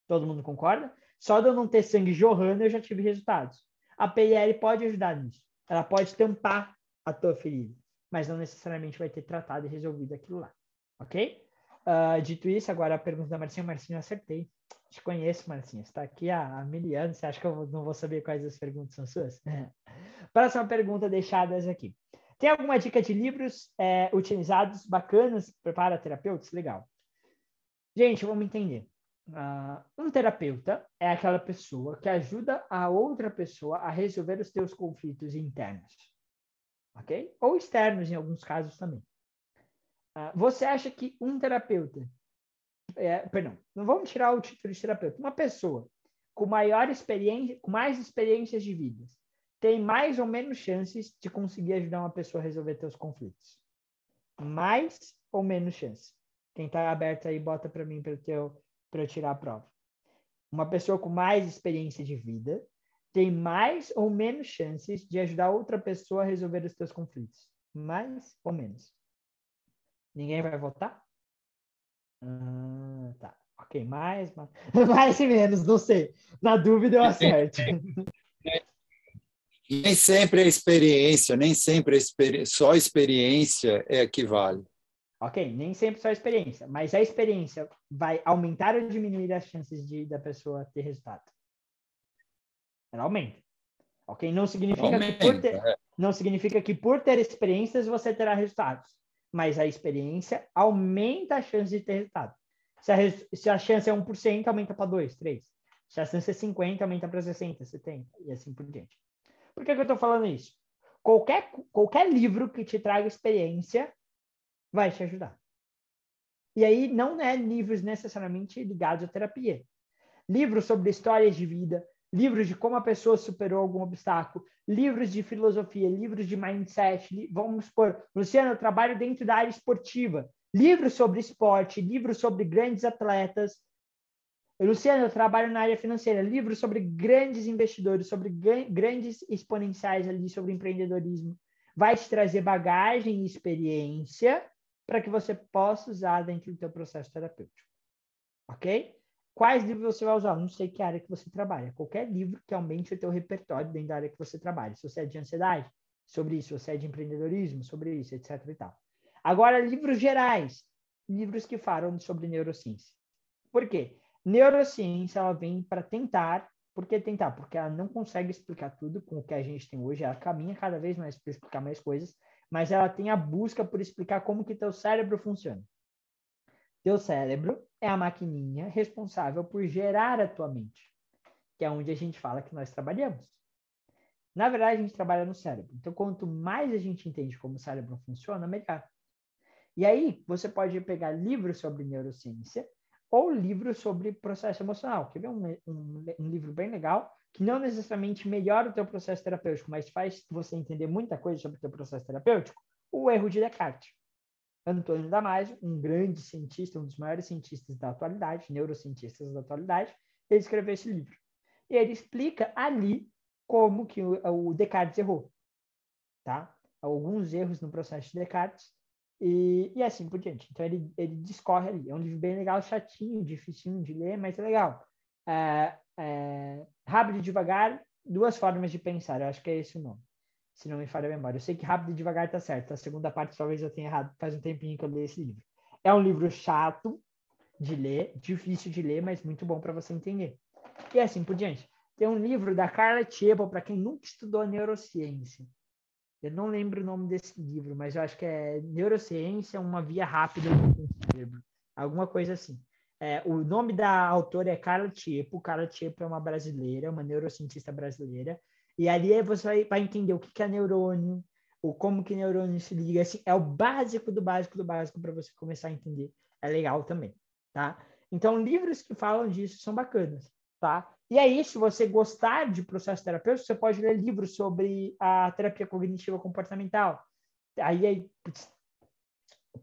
Todo mundo concorda? Só de eu não ter sangue jorrando, eu já tive resultados. A PIL pode ajudar nisso. Ela pode tampar a tua ferida, mas não necessariamente vai ter tratado e resolvido aquilo lá. Ok? Uh, dito isso, agora a pergunta da Marcinha. Marcinha, eu acertei. Te conheço, Marcinha. Está aqui há, há mil anos. Você acha que eu não vou saber quais as perguntas são suas? Próxima pergunta deixadas aqui. Tem alguma dica de livros é, utilizados bacanas para terapeutas? Legal. Gente, vamos entender. Uh, um terapeuta é aquela pessoa que ajuda a outra pessoa a resolver os teus conflitos internos, ok? Ou externos em alguns casos também. Uh, você acha que um terapeuta, é, perdão, não vamos tirar o título de terapeuta, uma pessoa com maior experiência, com mais experiências de vida, tem mais ou menos chances de conseguir ajudar uma pessoa a resolver teus conflitos? Mais ou menos chance? Quem está aberto aí, bota para mim para teu para eu tirar a prova. Uma pessoa com mais experiência de vida tem mais ou menos chances de ajudar outra pessoa a resolver os seus conflitos. Mais ou menos. Ninguém vai votar? Ah, tá. Ok, mais, mais, mais e menos, não sei. Na dúvida eu acerto. Nem sempre a experiência, nem sempre a experi só a experiência é que vale. Ok, nem sempre só a experiência, mas a experiência vai aumentar ou diminuir as chances de da pessoa ter resultado? Ela aumenta. Ok? Não significa, aumenta, que, por ter, é. não significa que por ter experiências você terá resultados, mas a experiência aumenta a chance de ter resultado. Se a, se a chance é 1%, aumenta para 2, 3. Se a chance é 50, aumenta para 60, 70 e assim por diante. Por que, que eu estou falando isso? Qualquer, qualquer livro que te traga experiência vai te ajudar. E aí não é livros necessariamente ligados à terapia. Livros sobre histórias de vida, livros de como a pessoa superou algum obstáculo, livros de filosofia, livros de mindset, vamos supor, Luciano, eu trabalho dentro da área esportiva, livros sobre esporte, livros sobre grandes atletas. Luciano, eu trabalho na área financeira, livros sobre grandes investidores, sobre grandes exponenciais ali, sobre empreendedorismo. Vai te trazer bagagem e experiência para que você possa usar dentro do teu processo terapêutico. Ok? Quais livros você vai usar? Não sei que área que você trabalha. Qualquer livro que aumente o teu repertório dentro da área que você trabalha. Se você é de ansiedade, sobre isso. Se você é de empreendedorismo, sobre isso, etc. E tal. Agora, livros gerais. Livros que falam sobre neurociência. Por quê? Neurociência ela vem para tentar. Por que tentar? Porque ela não consegue explicar tudo com o que a gente tem hoje. Ela caminha cada vez mais para explicar mais coisas mas ela tem a busca por explicar como que teu cérebro funciona. Teu cérebro é a maquininha responsável por gerar a tua mente, que é onde a gente fala que nós trabalhamos. Na verdade, a gente trabalha no cérebro. Então, quanto mais a gente entende como o cérebro funciona, melhor. E aí, você pode pegar livros sobre neurociência ou livros sobre processo emocional. Quer ver um, um, um livro bem legal que não necessariamente melhora o teu processo terapêutico, mas faz você entender muita coisa sobre o teu processo terapêutico, o erro de Descartes. Antônio Damasio, um grande cientista, um dos maiores cientistas da atualidade, neurocientistas da atualidade, ele escreveu esse livro. e ele explica ali como que o, Descartes errou, tá? Alguns erros no processo de Descartes e, e assim por diante. Então ele, ele discorre ali. É um livro bem legal, chatinho, dificinho de ler, mas é legal. É, é, rápido e devagar, duas formas de pensar. Eu acho que é esse o nome. Se não me falha a memória. Eu sei que rápido e devagar está certo. A segunda parte talvez eu tenha errado. Faz um tempinho que eu li esse livro. É um livro chato de ler, difícil de ler, mas muito bom para você entender. E assim por diante. Tem um livro da Carla Tiepo, para quem nunca estudou neurociência. Eu não lembro o nome desse livro, mas eu acho que é Neurociência, uma via rápida do cérebro. Alguma coisa assim. É, o nome da autora é Carla Tiepo. Carla Tiepo é uma brasileira, uma neurocientista brasileira. E ali você vai entender o que é neurônio, o como que neurônio se liga. Assim, é o básico do básico do básico para você começar a entender. É legal também, tá? Então, livros que falam disso são bacanas, tá? E aí, se você gostar de processo terapêutico, você pode ler livros sobre a terapia cognitiva comportamental. Aí, aí putz,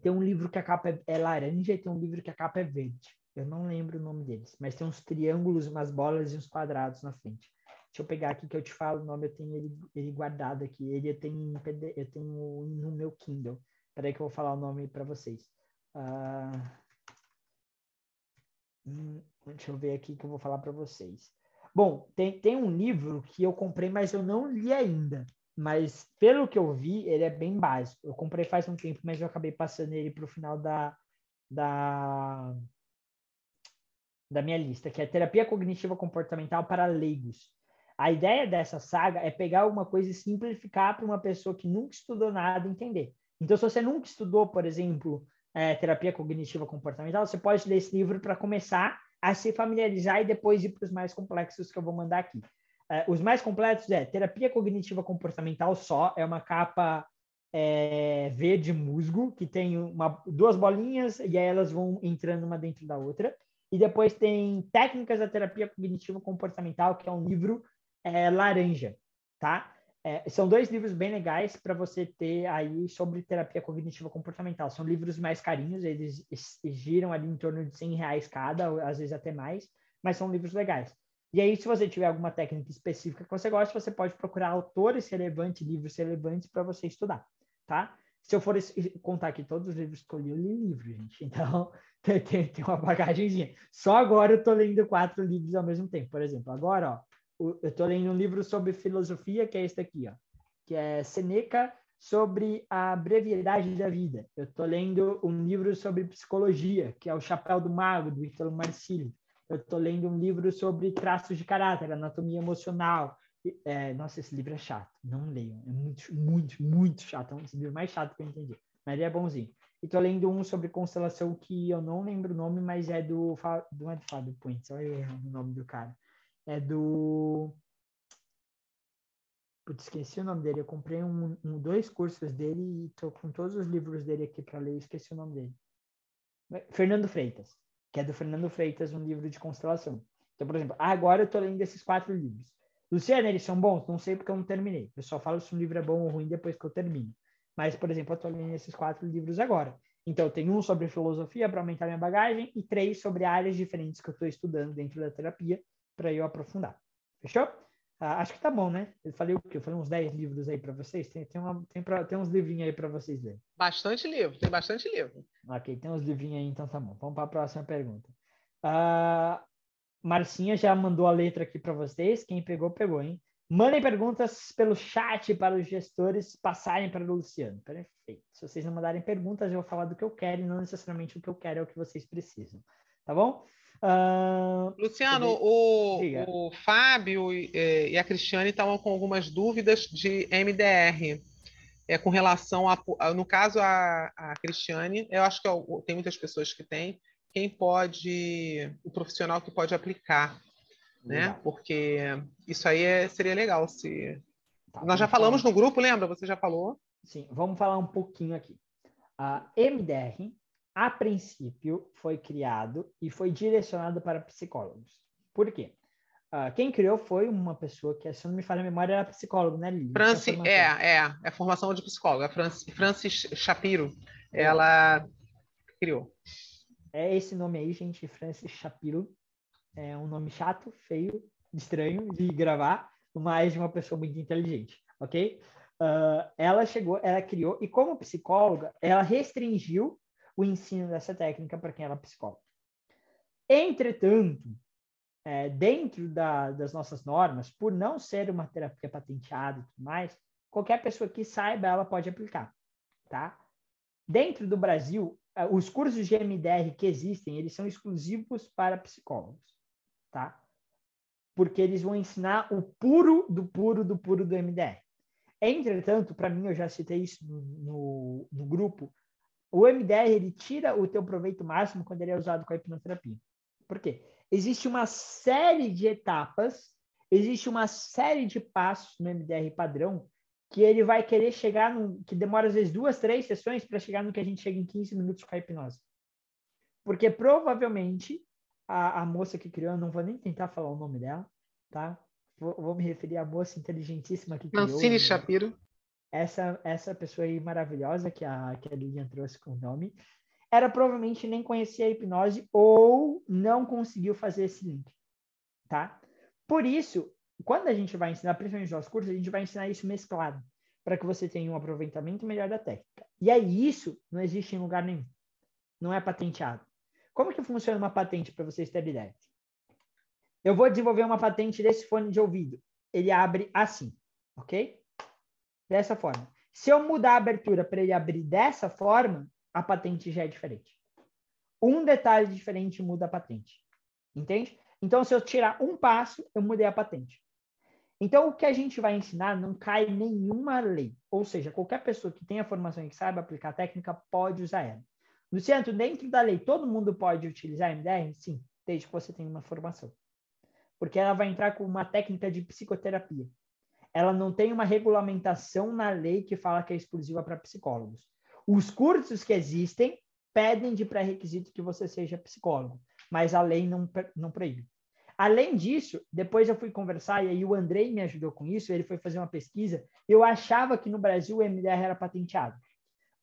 tem um livro que a capa é, é laranja e tem um livro que a capa é verde. Eu não lembro o nome deles, mas tem uns triângulos, umas bolas e uns quadrados na frente. Deixa eu pegar aqui que eu te falo o nome, eu tenho ele, ele guardado aqui. Ele eu tenho, eu tenho no meu Kindle. Peraí que eu vou falar o nome para vocês. Uh, deixa eu ver aqui que eu vou falar para vocês. Bom, tem, tem um livro que eu comprei, mas eu não li ainda. Mas pelo que eu vi, ele é bem básico. Eu comprei faz um tempo, mas eu acabei passando ele para o final da, da, da minha lista, que é Terapia Cognitiva Comportamental para Leigos. A ideia dessa saga é pegar alguma coisa e simplificar para uma pessoa que nunca estudou nada entender. Então, se você nunca estudou, por exemplo, é, terapia cognitiva comportamental, você pode ler esse livro para começar a se familiarizar e depois ir para os mais complexos que eu vou mandar aqui. É, os mais completos é terapia cognitiva comportamental só, é uma capa é, verde musgo, que tem uma, duas bolinhas e aí elas vão entrando uma dentro da outra. E depois tem Técnicas da Terapia Cognitiva Comportamental, que é um livro é, laranja, tá? É, são dois livros bem legais para você ter aí sobre terapia cognitiva comportamental. São livros mais carinhos, eles giram ali em torno de 100 reais cada, às vezes até mais, mas são livros legais. E aí, se você tiver alguma técnica específica que você gosta, você pode procurar autores relevantes, livros relevantes para você estudar, tá? Se eu for contar aqui todos os livros que eu li, eu li livro, gente. Então, tem, tem, tem uma bagagenzinha. Só agora eu estou lendo quatro livros ao mesmo tempo. Por exemplo, agora, ó, eu estou lendo um livro sobre filosofia, que é este aqui, ó, que é Seneca sobre a brevidade da vida. Eu estou lendo um livro sobre psicologia, que é O Chapéu do Mago, do Ítalo Marcilli. Eu estou lendo um livro sobre traços de caráter, anatomia emocional. É, nossa, esse livro é chato. Não leiam. É muito, muito, muito chato. É um livro mais chato que eu entendi. Mas ele é bonzinho. E estou lendo um sobre constelação que eu não lembro o nome, mas é do... Não é do Fábio Puentes, olha o nome do cara é do. Putz, esqueci o nome dele. Eu comprei um, um, dois cursos dele e tô com todos os livros dele aqui para ler. Esqueci o nome dele. Fernando Freitas, que é do Fernando Freitas, um livro de constelação. Então, por exemplo, agora eu tô lendo esses quatro livros. Luciana, eles são bons? Não sei porque eu não terminei. Eu só falo se um livro é bom ou ruim depois que eu termino. Mas, por exemplo, eu tô lendo esses quatro livros agora. Então, eu tenho um sobre filosofia para aumentar minha bagagem e três sobre áreas diferentes que eu estou estudando dentro da terapia para eu aprofundar. Fechou? Ah, acho que tá bom, né? Eu falei o quê? Eu falei uns 10 livros aí para vocês. Tem, tem, uma, tem, pra, tem uns livrinhos aí para vocês lerem. Bastante livro, tem bastante livro. Ok, tem uns livrinhos aí, então tá bom. Vamos para a próxima pergunta. Uh, Marcinha já mandou a letra aqui para vocês. Quem pegou, pegou, hein? Mandem perguntas pelo chat para os gestores passarem para o Luciano. Perfeito. Se vocês não mandarem perguntas, eu vou falar do que eu quero e não necessariamente o que eu quero é o que vocês precisam. Tá bom? Uh, Luciano, o, o, Fábio e, e a Cristiane estavam com algumas dúvidas de MDR. É, com relação a, no caso, a, a Cristiane, eu acho que é tem muitas pessoas que têm, quem pode, o profissional que pode aplicar, né? Porque isso aí é, seria legal se. Tá, Nós já falamos falar... no grupo, lembra? Você já falou? Sim, vamos falar um pouquinho aqui. A MDR a princípio, foi criado e foi direcionado para psicólogos. Por quê? Uh, quem criou foi uma pessoa que, se não me falha a memória, era psicólogo, né, Lili? Franci, é, é, é formação de psicólogo. A Francis, Francis Shapiro, é. ela criou. É esse nome aí, gente, Francis Shapiro. É um nome chato, feio, estranho de gravar, mas de uma pessoa muito inteligente, ok? Uh, ela chegou, ela criou, e como psicóloga, ela restringiu o ensino dessa técnica para quem era psicóloga. Entretanto, é, dentro da, das nossas normas, por não ser uma terapia patenteada e tudo mais, qualquer pessoa que saiba, ela pode aplicar, tá? Dentro do Brasil, os cursos de MDR que existem, eles são exclusivos para psicólogos, tá? Porque eles vão ensinar o puro do puro do puro do MDR. Entretanto, para mim, eu já citei isso no, no, no, grupo, o MDR, ele tira o teu proveito máximo quando ele é usado com a hipnoterapia. Por quê? Existe uma série de etapas, existe uma série de passos no MDR padrão que ele vai querer chegar no que demora às vezes duas, três sessões para chegar no que a gente chega em 15 minutos com a hipnose. Porque provavelmente a, a moça que criou, não vou nem tentar falar o nome dela, tá? Vou, vou me referir à moça inteligentíssima que criou. Mancini Shapiro. Essa, essa pessoa aí maravilhosa que a, que a Lilian trouxe com o nome, era provavelmente nem conhecia a hipnose ou não conseguiu fazer esse link, tá? Por isso, quando a gente vai ensinar, principalmente nos cursos, a gente vai ensinar isso mesclado, para que você tenha um aproveitamento melhor da técnica. E aí isso não existe em lugar nenhum. Não é patenteado. Como que funciona uma patente para vocês terem ideia? Eu vou desenvolver uma patente desse fone de ouvido. Ele abre assim, ok? Dessa forma. Se eu mudar a abertura para ele abrir dessa forma, a patente já é diferente. Um detalhe diferente muda a patente. Entende? Então, se eu tirar um passo, eu mudei a patente. Então, o que a gente vai ensinar não cai nenhuma lei. Ou seja, qualquer pessoa que tenha formação e que saiba aplicar a técnica pode usar ela. Luciano, dentro da lei, todo mundo pode utilizar MDR? Sim, desde que você tenha uma formação. Porque ela vai entrar com uma técnica de psicoterapia. Ela não tem uma regulamentação na lei que fala que é exclusiva para psicólogos. Os cursos que existem pedem de pré-requisito que você seja psicólogo, mas a lei não, não proíbe. Além disso, depois eu fui conversar, e aí o Andrei me ajudou com isso, ele foi fazer uma pesquisa, eu achava que no Brasil o MDR era patenteado.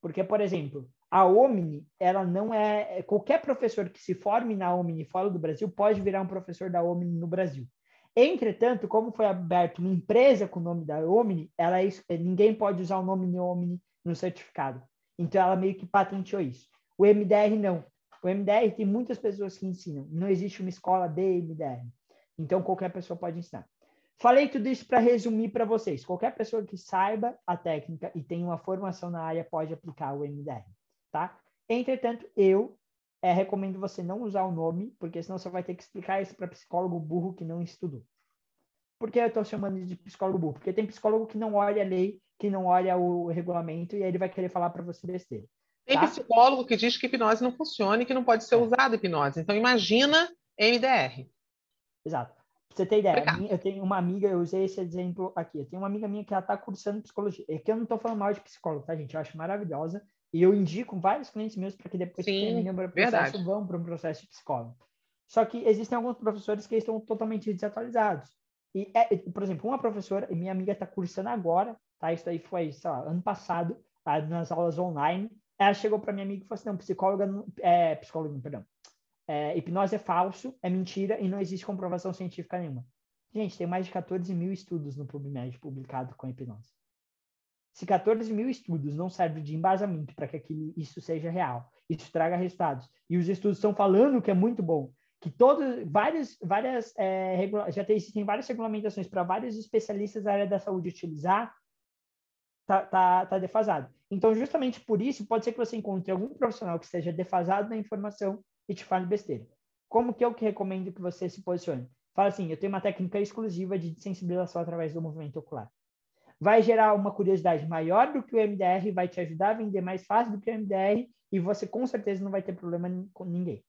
Porque, por exemplo, a Omni, ela não é... Qualquer professor que se forme na Omni fora do Brasil pode virar um professor da Omni no Brasil. Entretanto, como foi aberta uma empresa com o nome da Omni, ela é, ninguém pode usar o nome Omni no certificado. Então, ela meio que patenteou isso. O MDR não. O MDR tem muitas pessoas que ensinam. Não existe uma escola de MDR. Então, qualquer pessoa pode ensinar. Falei tudo isso para resumir para vocês. Qualquer pessoa que saiba a técnica e tenha uma formação na área pode aplicar o MDR, tá? Entretanto, eu é, recomendo você não usar o nome, porque senão você vai ter que explicar isso para psicólogo burro que não estudou. Por que eu estou chamando de psicólogo burro? Porque tem psicólogo que não olha a lei que não olha o regulamento e aí ele vai querer falar para você besteira. Tem tá? psicólogo que diz que hipnose não funciona e que não pode ser é. usada hipnose. Então imagina MDR. Exato. Pra você ter ideia, eu tenho uma amiga, eu usei esse exemplo aqui. Eu tenho uma amiga minha que ela está cursando psicologia. É que eu não estou falando mal de psicólogo, tá, gente? Eu acho maravilhosa. E eu indico vários clientes meus para que depois Sim, que terminem o processo verdade. vão para um processo de psicólogo. Só que existem alguns professores que estão totalmente desatualizados. E, é, por exemplo, uma professora, minha amiga está cursando agora, tá? Isso aí foi, sei lá, ano passado, tá? nas aulas online. Ela chegou para minha amiga e falou assim: não, psicóloga, é, psicóloga, perdão. É, hipnose é falso, é mentira e não existe comprovação científica nenhuma. Gente, tem mais de 14 mil estudos no PubMed publicado com hipnose. Se 14 mil estudos não servem de embasamento para que aquilo, isso seja real, isso traga resultados, e os estudos estão falando que é muito bom, que todos, várias, várias é, regula- já tem, existem várias regulamentações para vários especialistas da área da saúde utilizar, tá, tá, tá defasado. Então, justamente por isso, pode ser que você encontre algum profissional que esteja defasado na informação e te fale besteira. Como que eu que recomendo que você se posicione? Fala assim, eu tenho uma técnica exclusiva de sensibilização através do movimento ocular. Vai gerar uma curiosidade maior do que o MDR, vai te ajudar a vender mais fácil do que o MDR e você com certeza não vai ter problema com ninguém,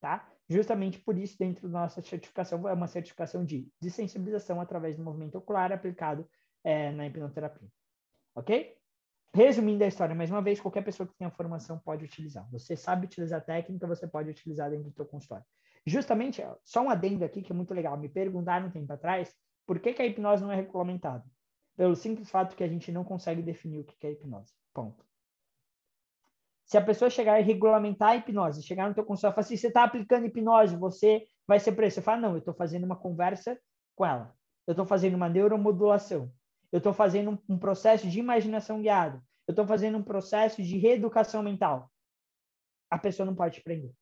tá? Justamente por isso, dentro da nossa certificação, é uma certificação de desensibilização através do movimento ocular aplicado é, na hipnoterapia. Ok? Resumindo a história, mais uma vez, qualquer pessoa que tenha formação pode utilizar. Você sabe utilizar a técnica, você pode utilizar dentro do seu consultório. Justamente, só um adendo aqui que é muito legal. Me perguntaram um tempo atrás por que, que a hipnose não é regulamentada. Pelo simples fato que a gente não consegue definir o que é hipnose. Ponto. Se a pessoa chegar e regulamentar a hipnose, chegar no teu consultório e falar assim, você está aplicando hipnose, você vai ser preso. Você fala, não, eu estou fazendo uma conversa com ela. Eu estou fazendo uma neuromodulação. Eu estou fazendo um, um processo de imaginação guiada. Eu estou fazendo um processo de reeducação mental. A pessoa não pode te prender.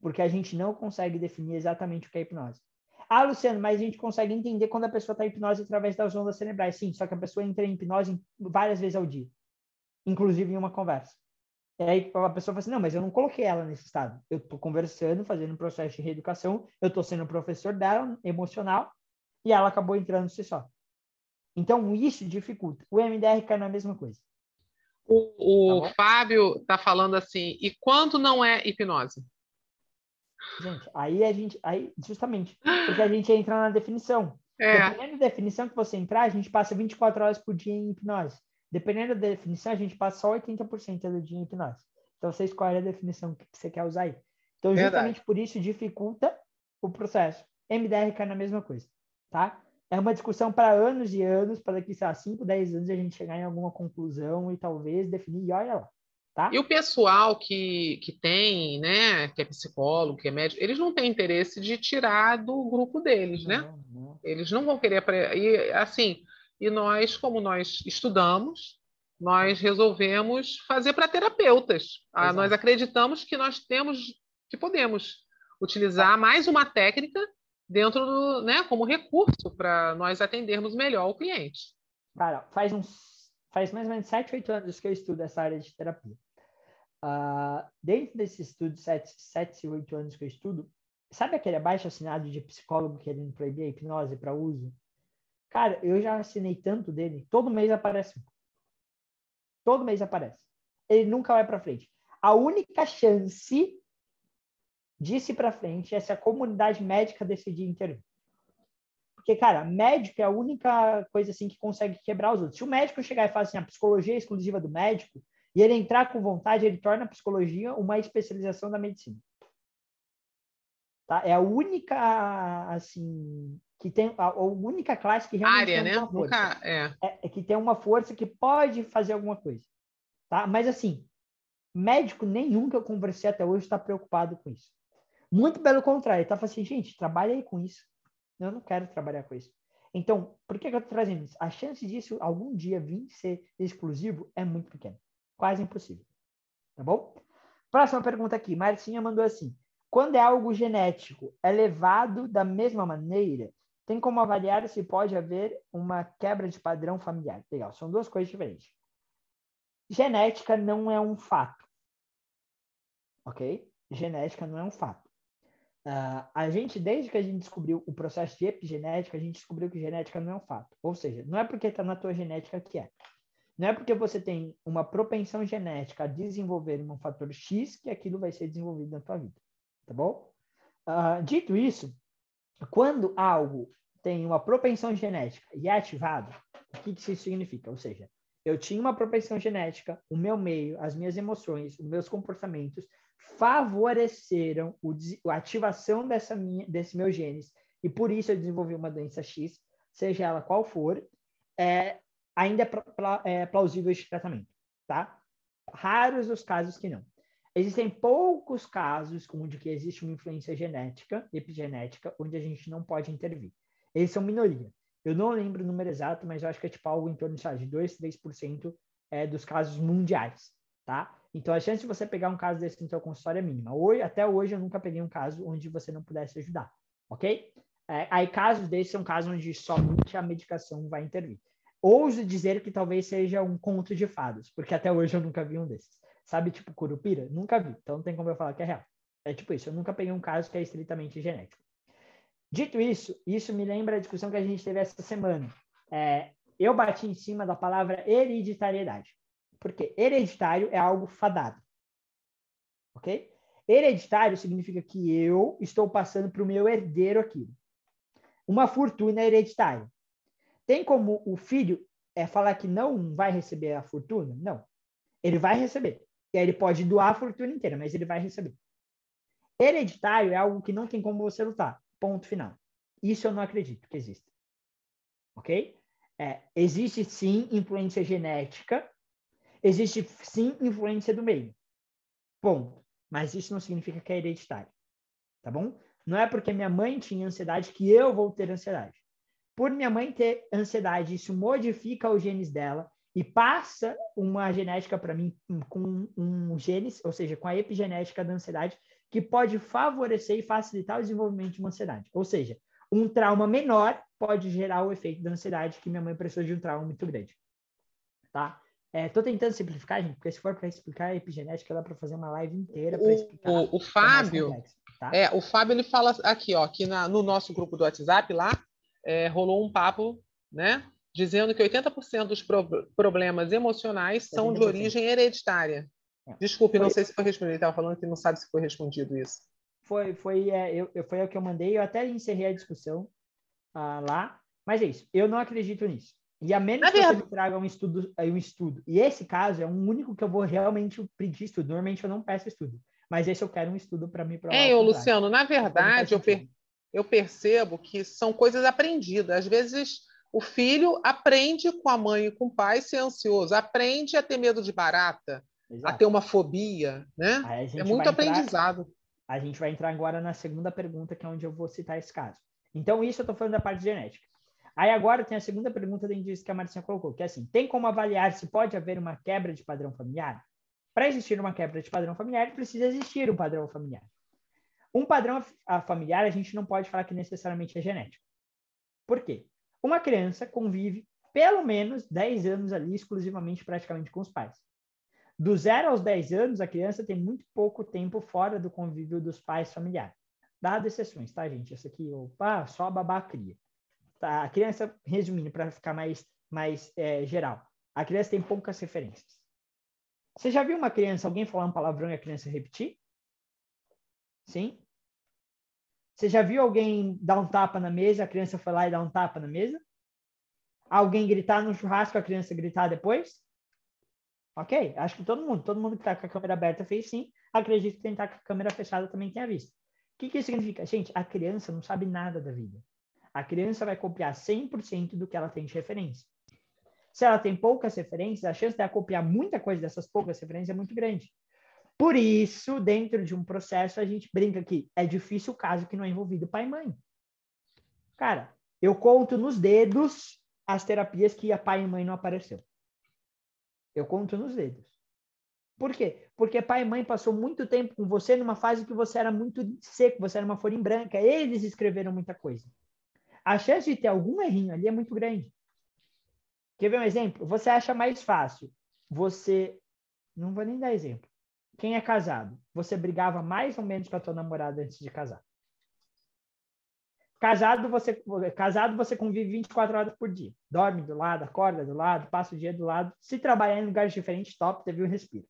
Porque a gente não consegue definir exatamente o que é hipnose. Ah, Luciano, mas a gente consegue entender quando a pessoa está em hipnose através das ondas cerebrais. Sim, só que a pessoa entra em hipnose várias vezes ao dia, inclusive em uma conversa. E aí a pessoa fala assim, não, mas eu não coloquei ela nesse estado. Eu estou conversando, fazendo um processo de reeducação, eu estou sendo professor dela, emocional, e ela acabou entrando si só. Então, isso dificulta. O MDR cai na mesma coisa. O, o tá Fábio está falando assim, e quando não é hipnose? Gente, aí a gente, aí, justamente, porque a gente entra na definição. É. Dependendo da definição que você entrar, a gente passa 24 horas por dia em hipnose. Dependendo da definição, a gente passa só 80% do dia em hipnose. Então, você escolhe a definição que você quer usar aí. Então, justamente Verdade. por isso, dificulta o processo. MDR cai na mesma coisa, tá? É uma discussão para anos e anos, para daqui, sei lá, 5, 10 anos a gente chegar em alguma conclusão e talvez definir, e olha lá. Tá? E o pessoal que, que tem, né, que é psicólogo, que é médico, eles não têm interesse de tirar do grupo deles, né? Não, não. Eles não vão querer. E assim, e nós, como nós estudamos, nós resolvemos fazer para terapeutas. Ah, nós acreditamos que nós temos, que podemos utilizar mais uma técnica dentro do, né, como recurso para nós atendermos melhor o cliente. Cara, faz uns faz mais ou menos 7, 8 anos que eu estudo essa área de terapia. Uh, dentro desse estudo, 7, 7, 8 anos que eu estudo, sabe aquele abaixo assinado de psicólogo querendo proibir a hipnose para uso? Cara, eu já assinei tanto dele, todo mês aparece Todo mês aparece. Ele nunca vai para frente. A única chance ir para frente é se a comunidade médica decidir intervir. Porque, cara, médico é a única coisa assim que consegue quebrar os outros. Se o médico chegar e falar assim, a psicologia é exclusiva do médico, e ele entrar com vontade, ele torna a psicologia uma especialização da medicina. Tá? É a única, assim, que tem a, única classe que realmente Área, tem né? força. Nunca, é. É, é. que tem uma força que pode fazer alguma coisa. Tá? Mas, assim, médico nenhum que eu conversei até hoje está preocupado com isso. Muito pelo contrário, está falando assim, gente, trabalha aí com isso. Eu não quero trabalhar com isso. Então, por que, que eu estou trazendo isso? A chance disso algum dia vir ser exclusivo é muito pequena. Quase impossível. Tá bom? Próxima pergunta aqui. Marcinha mandou assim. Quando é algo genético, é levado da mesma maneira? Tem como avaliar se pode haver uma quebra de padrão familiar? Legal, são duas coisas diferentes. Genética não é um fato. Ok? Genética não é um fato. Uh, a gente, desde que a gente descobriu o processo de epigenética, a gente descobriu que genética não é um fato. Ou seja, não é porque está na tua genética que é. Não é porque você tem uma propensão genética a desenvolver um fator X que aquilo vai ser desenvolvido na tua vida. Tá bom? Uh, dito isso, quando algo tem uma propensão genética e é ativado, o que, que isso significa? Ou seja, eu tinha uma propensão genética, o meu meio, as minhas emoções, os meus comportamentos favoreceram o, a ativação dessa minha, desse meu genes e por isso eu desenvolvi uma doença X, seja ela qual for, é, ainda é, é plausível esse tratamento, tá? Raros os casos que não. Existem poucos casos onde que existe uma influência genética, epigenética, onde a gente não pode intervir. Eles são minoria. Eu não lembro o número exato, mas eu acho que é tipo algo em torno de 2, 3% é, dos casos mundiais, tá? Então, a chance de você pegar um caso desse no seu consultório é mínima. Hoje, até hoje, eu nunca peguei um caso onde você não pudesse ajudar, ok? É, aí, casos desses são casos onde somente a medicação vai intervir. Ouso dizer que talvez seja um conto de fadas, porque até hoje eu nunca vi um desses. Sabe, tipo curupira? Nunca vi, então não tem como eu falar que é real. É tipo isso, eu nunca peguei um caso que é estritamente genético. Dito isso, isso me lembra a discussão que a gente teve essa semana. É, eu bati em cima da palavra hereditariedade. Porque hereditário é algo fadado. Ok? Hereditário significa que eu estou passando para o meu herdeiro aquilo. Uma fortuna é hereditária. Tem como o filho é, falar que não vai receber a fortuna? Não. Ele vai receber. E aí ele pode doar a fortuna inteira, mas ele vai receber. Hereditário é algo que não tem como você lutar. Ponto final. Isso eu não acredito que exista. Ok? É, existe sim influência genética Existe sim influência do meio. Ponto. Mas isso não significa que é hereditário. Tá bom? Não é porque minha mãe tinha ansiedade que eu vou ter ansiedade. Por minha mãe ter ansiedade, isso modifica os genes dela e passa uma genética para mim com um genes, ou seja, com a epigenética da ansiedade, que pode favorecer e facilitar o desenvolvimento de uma ansiedade. Ou seja, um trauma menor pode gerar o efeito da ansiedade, que minha mãe precisou de um trauma muito grande. Tá? Estou é, tentando simplificar, gente, porque se for para explicar a epigenética, dá para fazer uma live inteira para explicar. O, o, Fábio, complexo, tá? é, o Fábio ele fala aqui, ó, aqui na, no nosso grupo do WhatsApp lá, é, rolou um papo, né, dizendo que 80% dos pro, problemas emocionais são de origem hereditária. É. Desculpe, foi... não sei se foi respondido. Ele estava falando que não sabe se foi respondido isso. Foi, foi, é, eu, foi o que eu mandei. Eu até encerrei a discussão uh, lá. Mas é isso. Eu não acredito nisso. E a menos que você me traga um estudo, um estudo. E esse caso é um único que eu vou realmente pedir estudo. Normalmente eu não peço estudo. Mas esse eu quero um estudo para me provar. É, Luciano, na verdade, eu, per eu percebo que são coisas aprendidas. Às vezes o filho aprende com a mãe e com o pai ser ansioso, aprende a ter medo de barata, Exato. a ter uma fobia, né? É muito aprendizado. Entrar, a gente vai entrar agora na segunda pergunta, que é onde eu vou citar esse caso. Então, isso eu estou falando da parte genética. Aí agora tem a segunda pergunta dentro disso que a Marcinha colocou, que é assim, tem como avaliar se pode haver uma quebra de padrão familiar? Para existir uma quebra de padrão familiar, precisa existir um padrão familiar. Um padrão familiar, a gente não pode falar que necessariamente é genético. Por quê? Uma criança convive pelo menos 10 anos ali exclusivamente praticamente com os pais. Do zero aos 10 anos, a criança tem muito pouco tempo fora do convívio dos pais familiares. Dado exceções, tá, gente? Essa aqui, opa, só a babá cria. Tá? A criança, resumindo, para ficar mais, mais é, geral, a criança tem poucas referências. Você já viu uma criança, alguém falar um palavrão e a criança repetir? Sim? Você já viu alguém dar um tapa na mesa, a criança foi lá e dar um tapa na mesa? Alguém gritar no churrasco, a criança gritar depois? Ok, acho que todo mundo, todo mundo que está com a câmera aberta fez sim. Acredito que quem está com a câmera fechada também tenha visto. O que, que isso significa? Gente, a criança não sabe nada da vida a criança vai copiar 100% do que ela tem de referência. Se ela tem poucas referências, a chance de ela copiar muita coisa dessas poucas referências é muito grande. Por isso, dentro de um processo, a gente brinca que é difícil o caso que não é envolvido pai e mãe. Cara, eu conto nos dedos as terapias que a pai e mãe não apareceu. Eu conto nos dedos. Por quê? Porque pai e mãe passou muito tempo com você numa fase que você era muito seco, você era uma folha em branca. Eles escreveram muita coisa a chance de ter algum errinho ali é muito grande. Quer ver um exemplo? Você acha mais fácil você. Não vou nem dar exemplo. Quem é casado? Você brigava mais ou menos com a tua namorada antes de casar? Casado você, casado, você convive 24 horas por dia. Dorme do lado, acorda do lado, passa o dia do lado. Se trabalhar em lugares diferentes, top, teve um respiro.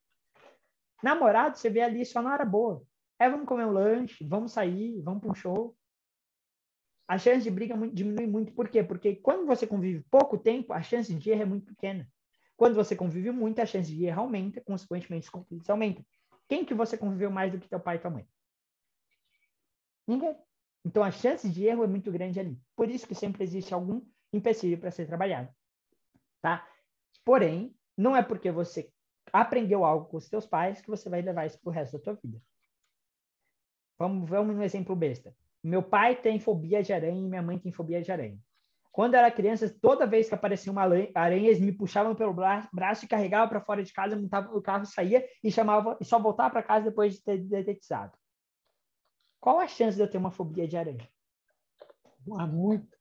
Namorado, você vê ali só na hora boa. É, vamos comer um lanche, vamos sair, vamos para um show a chance de briga diminui muito. Por quê? Porque quando você convive pouco tempo, a chance de erro é muito pequena. Quando você convive muito, a chance de erro aumenta, consequentemente, os conflitos aumentam. Quem que você conviveu mais do que teu pai e tua mãe? Ninguém. Então, a chance de erro é muito grande ali. Por isso que sempre existe algum empecilho para ser trabalhado. Tá? Porém, não é porque você aprendeu algo com os teus pais que você vai levar isso para o resto da tua vida. Vamos, vamos no exemplo besta. Meu pai tem fobia de aranha e minha mãe tem fobia de aranha. Quando eu era criança, toda vez que aparecia uma aranha, eles me puxavam pelo braço e carregavam para fora de casa, montava o carro, saía e chamava e só voltava para casa depois de ter detetizado. Qual a chance de eu ter uma fobia de aranha? Ah, muito.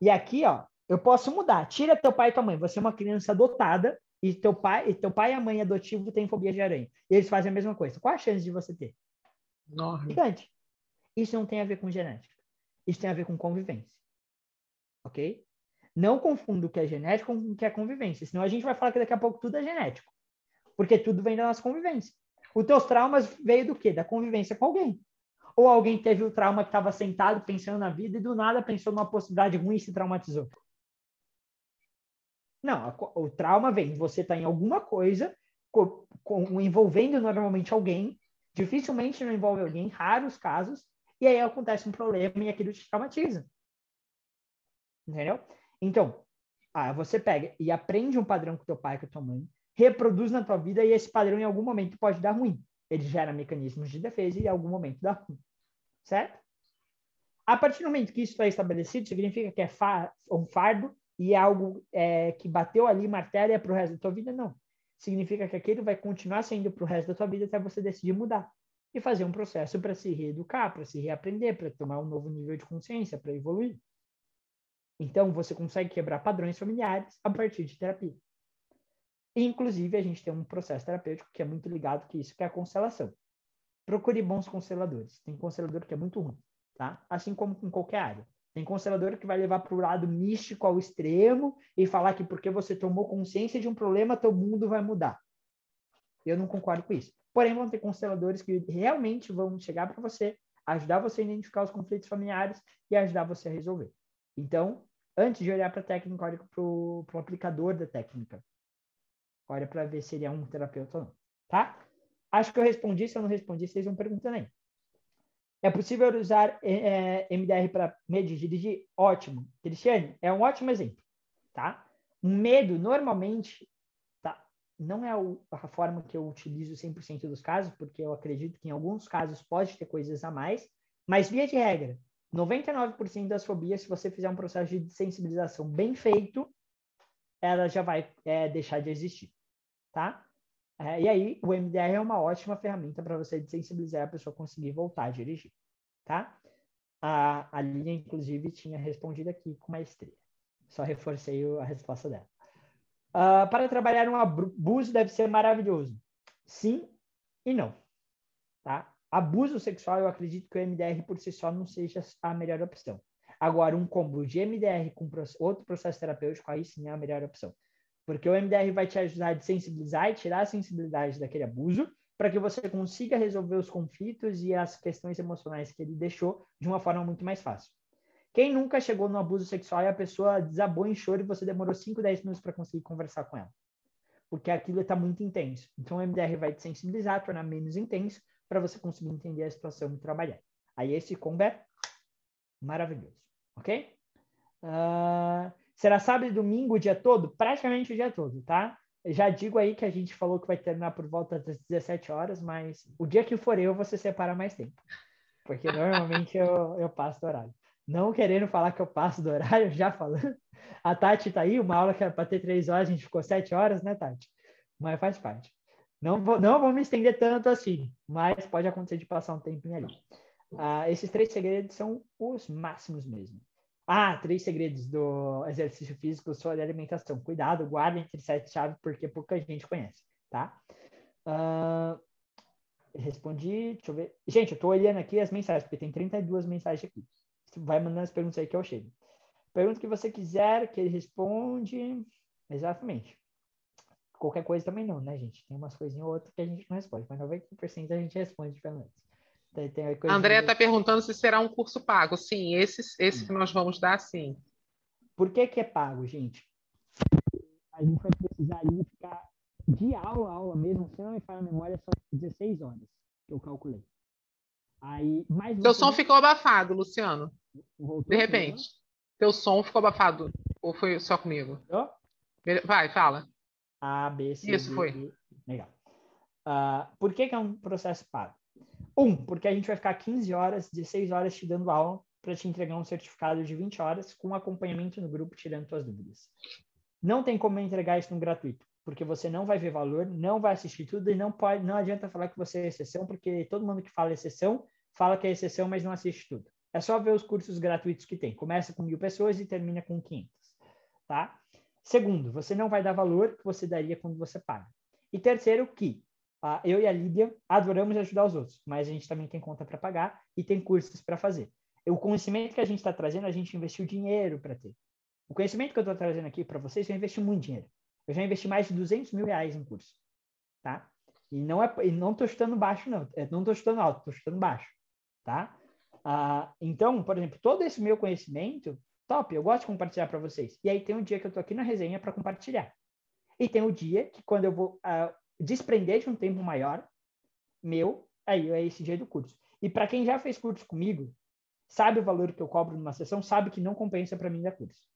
E aqui, ó, eu posso mudar. Tira teu pai e tua mãe. Você é uma criança adotada e teu pai e teu pai e a mãe adotivo têm fobia de aranha. E eles fazem a mesma coisa. Qual a chance de você ter? Enorme. Gigante. Isso não tem a ver com genética. Isso tem a ver com convivência. Ok? Não confunda o que é genético com o que é convivência. Senão a gente vai falar que daqui a pouco tudo é genético. Porque tudo vem da nossa convivência. Os teus traumas veio do quê? Da convivência com alguém. Ou alguém teve o trauma que estava sentado pensando na vida e do nada pensou numa possibilidade ruim e se traumatizou. Não, o trauma vem. Você está em alguma coisa com, com, envolvendo normalmente alguém. Dificilmente não envolve alguém, raros casos, e aí acontece um problema e aquilo te traumatiza. Entendeu? Então, ah, você pega e aprende um padrão com teu pai, com tua mãe, reproduz na tua vida e esse padrão em algum momento pode dar ruim. Ele gera mecanismos de defesa e em algum momento dá ruim. certo? A partir do momento que isso está estabelecido, significa que é fa um fardo e é algo é, que bateu ali martelo para o resto da tua vida? Não. Significa que aquilo vai continuar sendo para o resto da tua vida até você decidir mudar e fazer um processo para se reeducar, para se reaprender, para tomar um novo nível de consciência, para evoluir. Então, você consegue quebrar padrões familiares a partir de terapia. Inclusive, a gente tem um processo terapêutico que é muito ligado com isso, que é a constelação. Procure bons consteladores. Tem constelador que é muito ruim, tá? Assim como com qualquer área. Tem constelador que vai levar para o lado místico ao extremo e falar que porque você tomou consciência de um problema, teu mundo vai mudar. Eu não concordo com isso. Porém, vão ter consteladores que realmente vão chegar para você, ajudar você a identificar os conflitos familiares e ajudar você a resolver. Então, antes de olhar para a técnica, olha para o aplicador da técnica. Olha para ver se ele é um terapeuta ou não. Tá? Acho que eu respondi. Se eu não respondi, vocês vão perguntando aí. É possível usar é, é MDR para medir dirigir? Ótimo. Cristiane, é um ótimo exemplo. Tá? Um medo, normalmente, não é a forma que eu utilizo 100% dos casos, porque eu acredito que em alguns casos pode ter coisas a mais, mas via de regra, 99% das fobias, se você fizer um processo de sensibilização bem feito, ela já vai é, deixar de existir, tá? É, e aí, o MDR é uma ótima ferramenta para você sensibilizar a pessoa conseguir voltar a dirigir, tá? A, a inclusive, tinha respondido aqui com maestria. Só reforcei a resposta dela. Uh, para trabalhar um abuso deve ser maravilhoso. Sim e não. Tá? Abuso sexual, eu acredito que o MDR por si só não seja a melhor opção. Agora, um combo de MDR com outro processo terapêutico, aí sim é a melhor opção. Porque o MDR vai te ajudar a sensibilizar e tirar a sensibilidade daquele abuso para que você consiga resolver os conflitos e as questões emocionais que ele deixou de uma forma muito mais fácil. Quem nunca chegou no abuso sexual e a pessoa desabou em choro e você demorou 5, 10 minutos para conseguir conversar com ela? Porque aquilo está muito intenso. Então, o MDR vai te sensibilizar, tornar menos intenso, para você conseguir entender a situação e trabalhar. Aí, esse combo é maravilhoso. Ok? Uh, será sábado e domingo o dia todo? Praticamente o dia todo, tá? Já digo aí que a gente falou que vai terminar por volta das 17 horas, mas o dia que for eu, você separa mais tempo. Porque normalmente eu, eu passo do horário não querendo falar que eu passo do horário, já falando. A Tati tá aí, uma aula que era para ter três horas, a gente ficou sete horas, né, Tati? Mas faz parte. Não vou, não vou me estender tanto assim, mas pode acontecer de passar um tempinho ali. Ah, esses três segredos são os máximos mesmo. Ah, três segredos do exercício físico sobre alimentação. Cuidado, guarda entre sete chaves, porque pouca gente conhece, tá? Ah, respondi, deixa eu ver. Gente, eu tô olhando aqui as mensagens, porque tem 32 mensagens aqui vai mandando as perguntas aí que eu chego. Pergunta que você quiser, que ele responde. Exatamente. Qualquer coisa também não, né, gente? Tem umas coisinhas ou outras que a gente não responde, mas 90% a gente responde, pelo menos. Tem, tem a André está perguntando se será um curso pago. Sim, esse, esse que nós vamos dar, sim. Por que, que é pago, gente? A gente vai precisar ali ficar de aula a aula mesmo, se não me falha a memória, são 16 horas que eu calculei. Aí, mais Seu som ficou abafado, Luciano. Voltou de repente. Teu som ficou abafado. Ou foi só comigo? Oh? Vai, fala. A, B, C. Isso D, foi. D. Legal. Uh, por que, que é um processo pago? Um, porque a gente vai ficar 15 horas, 16 horas te dando aula para te entregar um certificado de 20 horas com acompanhamento no grupo tirando tuas dúvidas. Não tem como entregar isso no gratuito porque você não vai ver valor, não vai assistir tudo e não pode, não adianta falar que você é exceção, porque todo mundo que fala exceção fala que é exceção, mas não assiste tudo. É só ver os cursos gratuitos que tem. Começa com mil pessoas e termina com 500, tá? Segundo, você não vai dar valor que você daria quando você paga. E terceiro, que uh, eu e a Lídia adoramos ajudar os outros, mas a gente também tem conta para pagar e tem cursos para fazer. O conhecimento que a gente está trazendo, a gente investiu dinheiro para ter. O conhecimento que eu estou trazendo aqui para vocês, eu investi muito dinheiro. Eu já investi mais de 200 mil reais em curso, tá? E não é, e não tô chutando baixo, não. Eu não tô chutando alto, tô chutando baixo, tá? Ah, então, por exemplo, todo esse meu conhecimento, top, eu gosto de compartilhar para vocês. E aí tem um dia que eu tô aqui na resenha para compartilhar. E tem o dia que quando eu vou ah, desprender de um tempo maior, meu, aí é esse dia do curso. E para quem já fez curso comigo, sabe o valor que eu cobro numa sessão, sabe que não compensa para mim dar curso.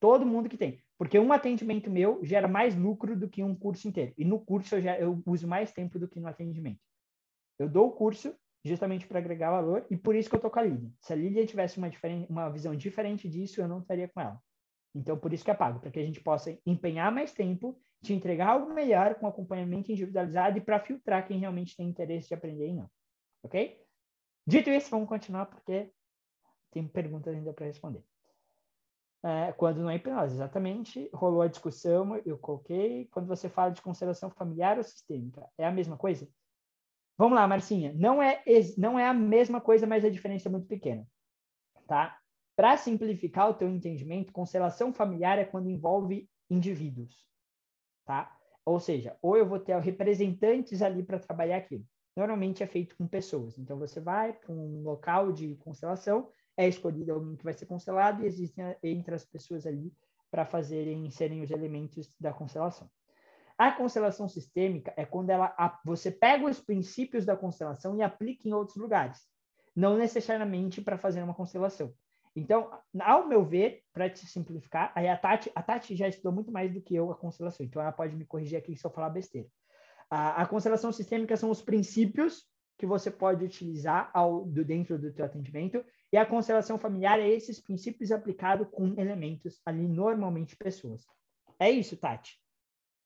Todo mundo que tem. Porque um atendimento meu gera mais lucro do que um curso inteiro. E no curso eu, já, eu uso mais tempo do que no atendimento. Eu dou o curso justamente para agregar valor, e por isso que eu tô com a Lilian. Se a Lilian tivesse uma, uma visão diferente disso, eu não estaria com ela. Então, por isso que é pago, para que a gente possa empenhar mais tempo, te entregar algo melhor com acompanhamento individualizado e para filtrar quem realmente tem interesse de aprender e não. Ok? Dito isso, vamos continuar porque tem perguntas ainda para responder. É, quando não é hipnose, exatamente, rolou a discussão, eu coloquei. Quando você fala de constelação familiar ou sistêmica, é a mesma coisa? Vamos lá, Marcinha. Não é, não é a mesma coisa, mas a diferença é muito pequena. Tá? Para simplificar o teu entendimento, constelação familiar é quando envolve indivíduos. Tá? Ou seja, ou eu vou ter representantes ali para trabalhar aquilo. Normalmente é feito com pessoas. Então você vai para um local de constelação, é escolhido alguém que vai ser constelado e existem entre as pessoas ali para fazerem serem os elementos da constelação. A constelação sistêmica é quando ela, você pega os princípios da constelação e aplica em outros lugares, não necessariamente para fazer uma constelação. Então, ao meu ver, para te simplificar, aí a Tati, a Tati já estudou muito mais do que eu a constelação, então ela pode me corrigir aqui se eu falar besteira. A, a constelação sistêmica são os princípios que você pode utilizar ao, do, dentro do teu atendimento, e a constelação familiar é esses princípios aplicados com elementos ali, normalmente pessoas. É isso, Tati?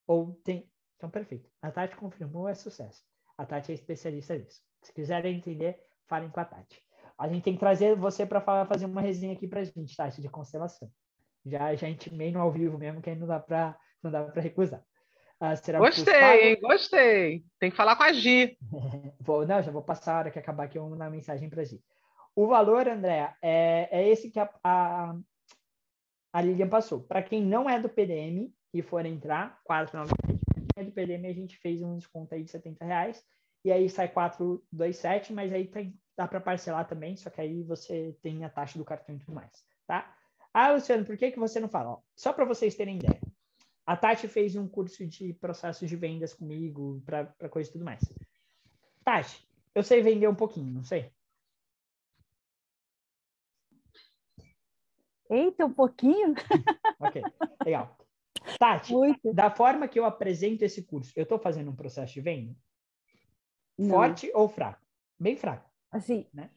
Ou tem. Então, perfeito. A Tati confirmou, é sucesso. A Tati é especialista nisso. Se quiserem entender, falem com a Tati. A gente tem que trazer você para fazer uma resenha aqui para a gente, Tati, de constelação. Já, já intimei no ao vivo mesmo, que aí não dá para não dá para recusar. Ah, gostei, hein? Gostei. Tem que falar com a Gi. vou, não, já vou passar a hora que acabar aqui, eu vou mandar mensagem para a Gi. O valor, André, é, é esse que a, a, a Lilian passou. Para quem não é do PDM, e for entrar, 4,97. É do PDM a gente fez um desconto aí de 70 reais. E aí sai 427, mas aí tem, dá para parcelar também, só que aí você tem a taxa do cartão e tudo mais, tá? Ah, Luciano, por que, que você não fala? Ó, só para vocês terem ideia. A Tati fez um curso de processos de vendas comigo, para coisa e tudo mais. Tati, eu sei vender um pouquinho, não sei? Eita, um pouquinho? ok, legal. Tati, Muito. da forma que eu apresento esse curso, eu estou fazendo um processo de venda? Não. Forte ou fraco? Bem fraco. Assim, né?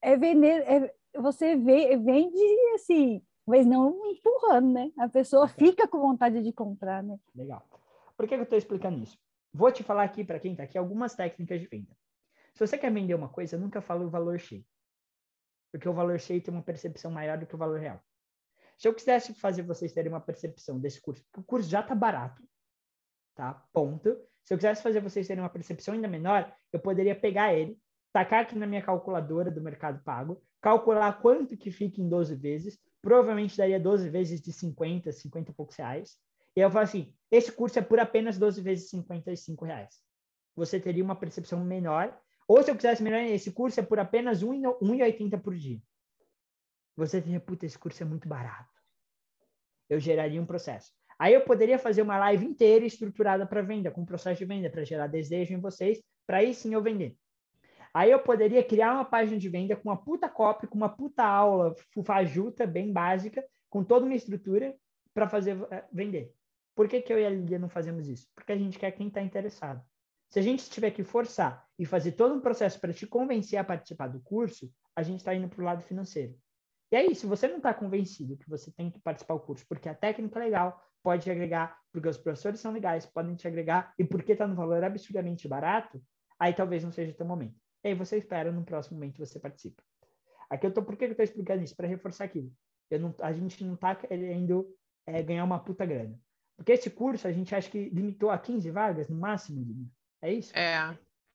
É vender, é, você vê, vende assim, mas não empurrando, né? A pessoa fica com vontade de comprar, né? Legal. Por que, que eu estou explicando isso? Vou te falar aqui para quem está aqui algumas técnicas de venda. Se você quer vender uma coisa, nunca fala o valor cheio. Porque o valor cheio tem uma percepção maior do que o valor real. Se eu quisesse fazer vocês terem uma percepção desse curso, o curso já está barato, tá? Ponto. Se eu quisesse fazer vocês terem uma percepção ainda menor, eu poderia pegar ele, tacar aqui na minha calculadora do Mercado Pago, calcular quanto que fica em 12 vezes, provavelmente daria 12 vezes de 50, 50 e poucos reais. E eu falo assim, esse curso é por apenas 12 vezes 55 reais. Você teria uma percepção menor. Ou se eu quisesse melhorar, esse curso é por apenas 1,80 por dia você diria, puta, esse curso é muito barato. Eu geraria um processo. Aí eu poderia fazer uma live inteira estruturada para venda, com processo de venda, para gerar desejo em vocês, para aí sim eu vender. Aí eu poderia criar uma página de venda com uma puta copy, com uma puta aula fajuta, bem básica, com toda uma estrutura para fazer uh, vender. Por que, que eu e a Lidia não fazemos isso? Porque a gente quer quem está interessado. Se a gente tiver que forçar e fazer todo um processo para te convencer a participar do curso, a gente está indo para o lado financeiro. E aí, se você não está convencido que você tem que participar do curso porque a técnica é legal, pode te agregar, porque os professores são legais, podem te agregar, e porque está no valor absurdamente barato, aí talvez não seja o teu momento. E aí você espera, no próximo momento você participa. Aqui eu tô, por que eu estou explicando isso? Para reforçar aquilo. Eu não, a gente não está querendo é, ganhar uma puta grana. Porque esse curso a gente acha que limitou a 15 vagas no máximo, É isso? É.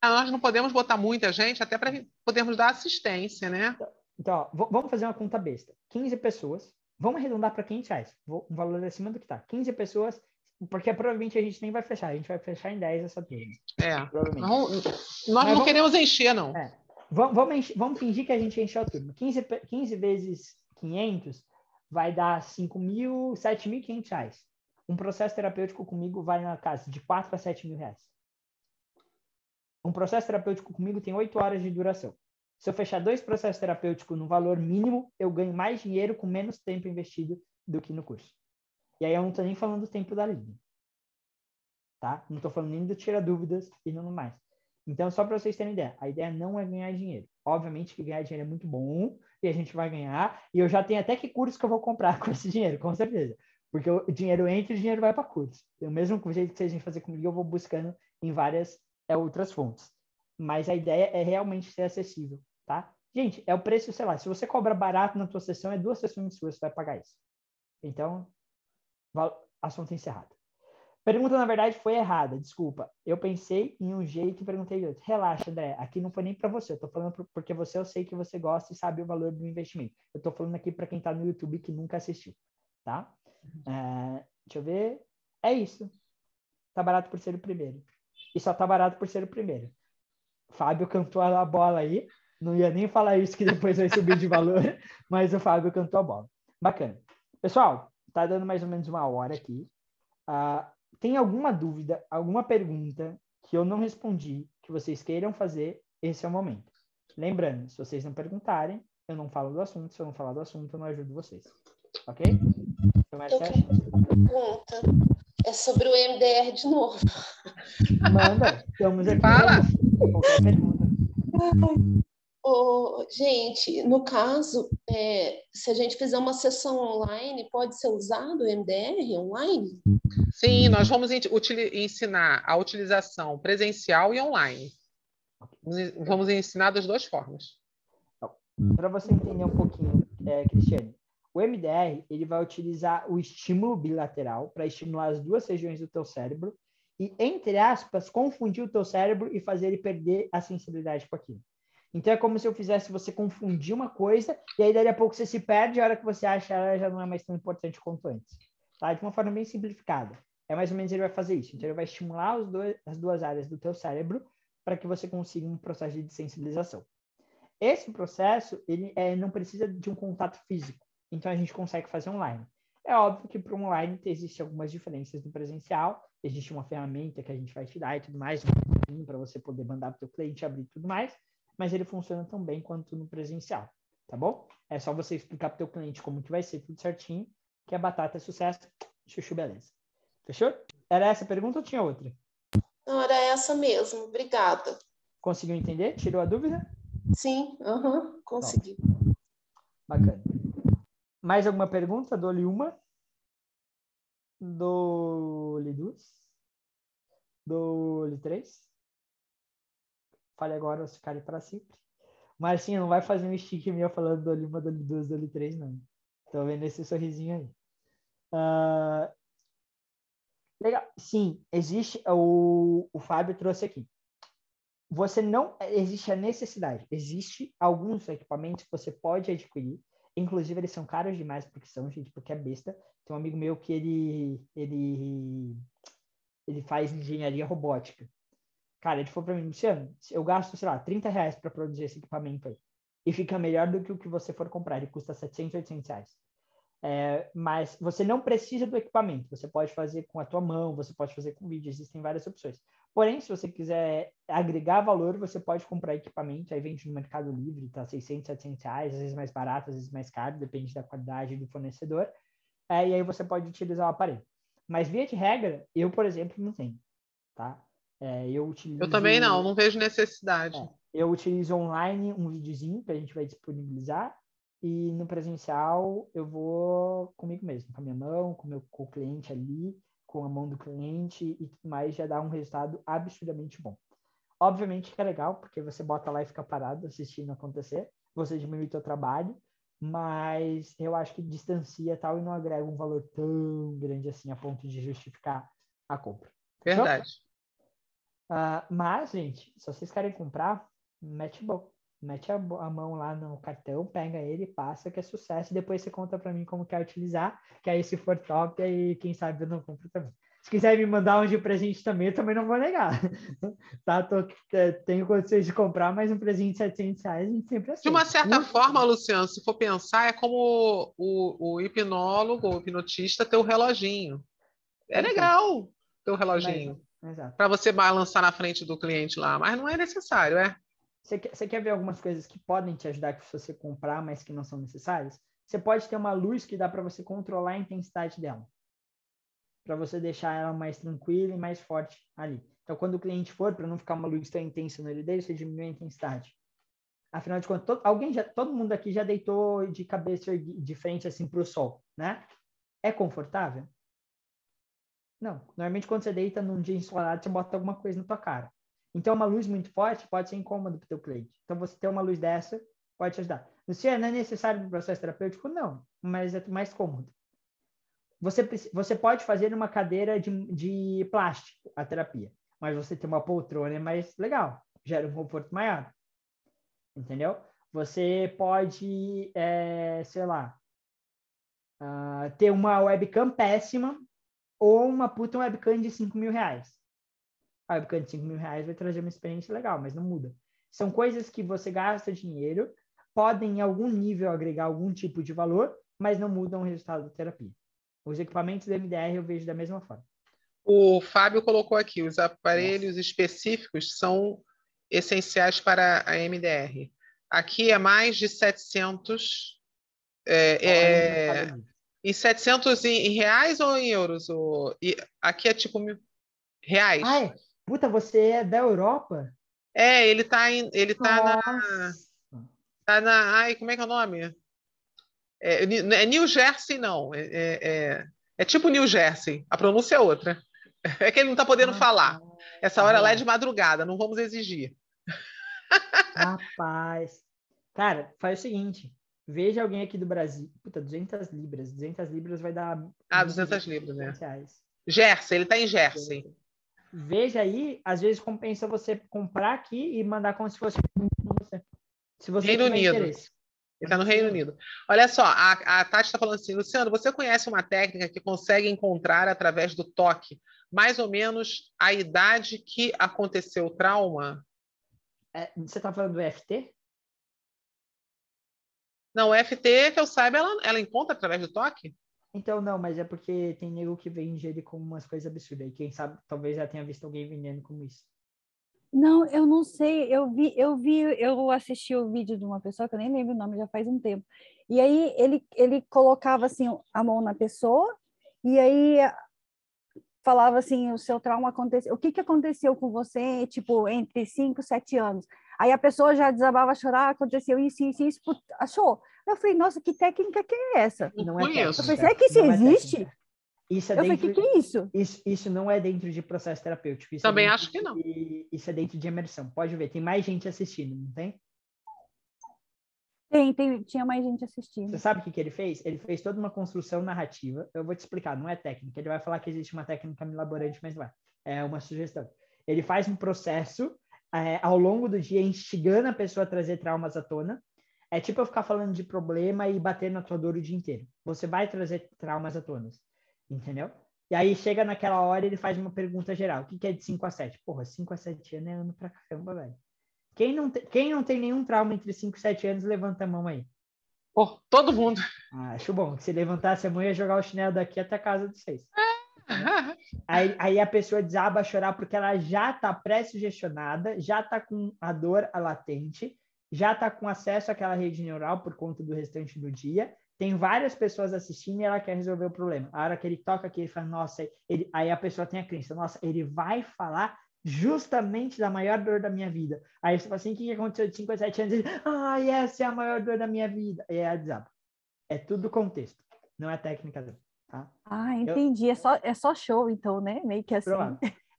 Ah, nós não podemos botar muita gente, até para podermos dar assistência, né? Então, então, ó, vamos fazer uma conta besta. 15 pessoas, vamos arredondar para 500 reais. Um valor acima do que tá. 15 pessoas, porque provavelmente a gente nem vai fechar. A gente vai fechar em 10 essa turma. É. Não, nós Mas não vamos, queremos encher, não. É. Vamos, vamos, encher, vamos, fingir que a gente encheu a turma. 15, 15 vezes 500 vai dar 5 mil, 7.500 reais. Um processo terapêutico comigo vai na casa de 4 a 7 mil reais. Um processo terapêutico comigo tem 8 horas de duração. Se eu fechar dois processos terapêuticos no valor mínimo, eu ganho mais dinheiro com menos tempo investido do que no curso. E aí eu não estou nem falando do tempo da linha. Tá? Não estou falando nem do tira dúvidas e não mais. Então, só para vocês terem ideia, a ideia não é ganhar dinheiro. Obviamente que ganhar dinheiro é muito bom e a gente vai ganhar. E eu já tenho até que curso que eu vou comprar com esse dinheiro, com certeza. Porque o dinheiro entra e o dinheiro vai para curso. Do mesmo jeito que vocês vêm fazer comigo, eu vou buscando em várias é, outras fontes. Mas a ideia é realmente ser acessível, tá? Gente, é o preço, sei lá, se você cobra barato na tua sessão, é duas sessões suas que vai pagar isso. Então, assunto encerrado. Pergunta, na verdade, foi errada, desculpa. Eu pensei em um jeito e perguntei de outro. Relaxa, André, aqui não foi nem para você, eu tô falando porque você eu sei que você gosta e sabe o valor do investimento. Eu tô falando aqui para quem tá no YouTube que nunca assistiu, tá? É, deixa eu ver. É isso. Tá barato por ser o primeiro. E só tá barato por ser o primeiro. Fábio cantou a bola aí. Não ia nem falar isso que depois vai subir de valor, mas o Fábio cantou a bola. Bacana. Pessoal, tá dando mais ou menos uma hora aqui. Uh, tem alguma dúvida, alguma pergunta que eu não respondi, que vocês queiram fazer, esse é o momento. Lembrando, se vocês não perguntarem, eu não falo do assunto. Se eu não falar do assunto, eu não ajudo vocês. Ok? Então, eu quero uma pergunta. É sobre o MDR de novo. Manda, estamos aqui. Fala! Qualquer pergunta. Oh, gente, no caso, é, se a gente fizer uma sessão online, pode ser usado o MDR online? Sim, nós vamos ensinar a utilização presencial e online. Vamos ensinar das duas formas. Para você entender um pouquinho, é, Cristiane, o MDR ele vai utilizar o estímulo bilateral para estimular as duas regiões do teu cérebro e, entre aspas, confundir o teu cérebro e fazer ele perder a sensibilidade com aquilo. Então é como se eu fizesse você confundir uma coisa e aí daqui a pouco você se perde e a hora que você acha ela já não é mais tão importante quanto antes. Tá? De uma forma bem simplificada. É mais ou menos ele vai fazer isso. Então ele vai estimular dois, as duas áreas do teu cérebro para que você consiga um processo de sensibilização. Esse processo ele é, não precisa de um contato físico. Então a gente consegue fazer online. É óbvio que para o online existem algumas diferenças do presencial. Existe uma ferramenta que a gente vai te dar e tudo mais, para você poder mandar para o teu cliente abrir tudo mais mas ele funciona tão bem quanto no presencial, tá bom? É só você explicar para o teu cliente como que vai ser tudo certinho, que a batata é sucesso, chuchu beleza. Fechou? Era essa a pergunta ou tinha outra? Não, era essa mesmo, obrigada. Conseguiu entender? Tirou a dúvida? Sim, uhum, consegui. Bacana. Mais alguma pergunta? Dou-lhe uma. Dou-lhe duas. Dou-lhe três fale agora ou se cale para sempre. Mas sim, não vai fazer um stick meu falando do Lima, do 2, do 3, não. Tô vendo esse sorrisinho aí. Uh, legal. Sim, existe. O, o Fábio trouxe aqui. Você não. Existe a necessidade. Existe alguns equipamentos que você pode adquirir. Inclusive, eles são caros demais porque são, gente, porque é besta. Tem um amigo meu que ele. Ele, ele faz engenharia robótica. Cara, ele falou para mim, Luciano, eu gasto, sei lá, 30 reais para produzir esse equipamento aí. E fica melhor do que o que você for comprar. Ele custa 700, 800 reais. É, mas você não precisa do equipamento. Você pode fazer com a tua mão, você pode fazer com vídeo. Existem várias opções. Porém, se você quiser agregar valor, você pode comprar equipamento. Aí vende no Mercado Livre, tá 600, 700 reais. Às vezes mais barato, às vezes mais caro. Depende da qualidade do fornecedor. É, e aí você pode utilizar o aparelho. Mas via de regra, eu, por exemplo, não tenho. Tá? É, eu utilizo. Eu também não, não vejo necessidade. É, eu utilizo online um videozinho que a gente vai disponibilizar e no presencial eu vou comigo mesmo, com a minha mão, com, meu, com o cliente ali, com a mão do cliente e tudo mais, já dá um resultado absurdamente bom. Obviamente que é legal, porque você bota lá e fica parado assistindo acontecer, você diminui o seu trabalho, mas eu acho que distancia tal e não agrega um valor tão grande assim a ponto de justificar a compra. Verdade. Então, Uh, mas, gente, se vocês querem comprar, mete, mete a, a, mão lá no cartão, pega ele, passa, que é sucesso. Depois você conta para mim como quer utilizar, que aí se for top, aí quem sabe eu não compro também. Se quiser me mandar um de presente também, eu também não vou negar. tá? Tô, é, tenho condições de comprar, mas um presente de 700 reais a gente sempre aceita. De uma certa forma, Luciano, se for pensar, é como o, o hipnólogo, o hipnotista ter o reloginho. É legal ter o reloginho. Mas, para você balançar na frente do cliente lá, mas não é necessário, é? Você quer, você quer ver algumas coisas que podem te ajudar que você comprar, mas que não são necessárias? Você pode ter uma luz que dá para você controlar a intensidade dela, para você deixar ela mais tranquila e mais forte ali. Então quando o cliente for, para não ficar uma luz tão intensa no olho dele, você diminui a intensidade. Afinal de contas, todo, alguém já, todo mundo aqui já deitou de cabeça de frente assim para o sol, né? É confortável? Não. Normalmente, quando você deita num dia ensolarado, você bota alguma coisa na tua cara. Então, uma luz muito forte pode ser incômodo para o teu cliente. Então, você ter uma luz dessa pode te ajudar. Não é necessário para o processo terapêutico, não, mas é mais cômodo. Você, você pode fazer numa cadeira de, de plástico a terapia, mas você ter uma poltrona é mais legal, gera um conforto maior. Entendeu? Você pode, é, sei lá, uh, ter uma webcam péssima ou uma puta webcam de 5 mil reais. A webcam de 5 mil reais vai trazer uma experiência legal, mas não muda. São coisas que você gasta dinheiro podem, em algum nível, agregar algum tipo de valor, mas não mudam o resultado da terapia. Os equipamentos da MDR eu vejo da mesma forma. O Fábio colocou aqui: os aparelhos Nossa. específicos são essenciais para a MDR. Aqui é mais de 700. É, é, em 700 em, em, reais ou em euros? O, e aqui é tipo mil, reais. Ai, puta, você é da Europa? É, ele tá, em, ele tá na. Tá na. Ai, como é que é o nome? É, é New Jersey, não. É, é, é, é, tipo New Jersey. A pronúncia é outra. É que ele não está podendo ah, falar. Essa hora lá é de madrugada, não vamos exigir. Rapaz. Cara, faz o seguinte. Veja alguém aqui do Brasil. Puta, 200 libras. 200 libras vai dar. Ah, 200 libras, né? Reais. Jersey, ele está em Jersey. Veja aí, às vezes compensa você comprar aqui e mandar como se fosse você. Se você Reino Unido. Interesse. Ele está no Reino Unido. Olha só, a, a Tati está falando assim, Luciano, você conhece uma técnica que consegue encontrar através do toque mais ou menos a idade que aconteceu o trauma? É, você está falando do EFT? Não, o EFT, que eu saiba, ela, ela encontra através do toque? Então, não, mas é porque tem nego que vende ele como umas coisas absurdas. E quem sabe, talvez já tenha visto alguém vendendo como isso. Não, eu não sei. Eu vi, eu vi, eu assisti o vídeo de uma pessoa que eu nem lembro o nome, já faz um tempo. E aí ele, ele colocava assim a mão na pessoa e aí falava assim, o seu trauma aconteceu, o que que aconteceu com você, tipo, entre 5 e 7 anos? Aí a pessoa já desabava a chorar, aconteceu isso, isso, isso, achou. Eu falei, nossa, que técnica que é essa? Não, é técnica. Eu falei, será que isso não é existe? É isso é eu dentro, falei, o que, que é isso? isso? Isso não é dentro de processo terapêutico. Isso é Também é acho que não. De, isso é dentro de imersão. Pode ver, tem mais gente assistindo, não tem? Tem, tem, tinha mais gente assistindo. Você sabe o que, que ele fez? Ele fez toda uma construção narrativa. Eu vou te explicar, não é técnica. Ele vai falar que existe uma técnica milaborante, mas não é. É uma sugestão. Ele faz um processo é, ao longo do dia, instigando a pessoa a trazer traumas à tona. É tipo eu ficar falando de problema e bater na tua dor o dia inteiro. Você vai trazer traumas à tona entendeu? E aí chega naquela hora ele faz uma pergunta geral. O que, que é de 5 a 7? Porra, 5 a 7 anos é ano pra caramba, velho. Quem não, te, quem não tem nenhum trauma entre 5 e 7 anos, levanta a mão aí. Pô, todo mundo. Ah, acho bom. Se levantasse a mão, ia jogar o chinelo daqui até a casa de vocês. aí, aí a pessoa desaba a chorar porque ela já está pré-sugestionada, já está com a dor latente, já está com acesso àquela rede neural por conta do restante do dia, tem várias pessoas assistindo e ela quer resolver o problema. A hora que ele toca aqui, ele fala, nossa, ele... aí a pessoa tem a crença, nossa, ele vai falar justamente da maior dor da minha vida. Aí você fala assim, o que aconteceu de 5 a 7 anos? Ele, ah, essa é a maior dor da minha vida. E é a desaba. É tudo contexto, não é técnica dele, tá? Ah, entendi. Eu... É, só, é só show, então, né? Meio que assim.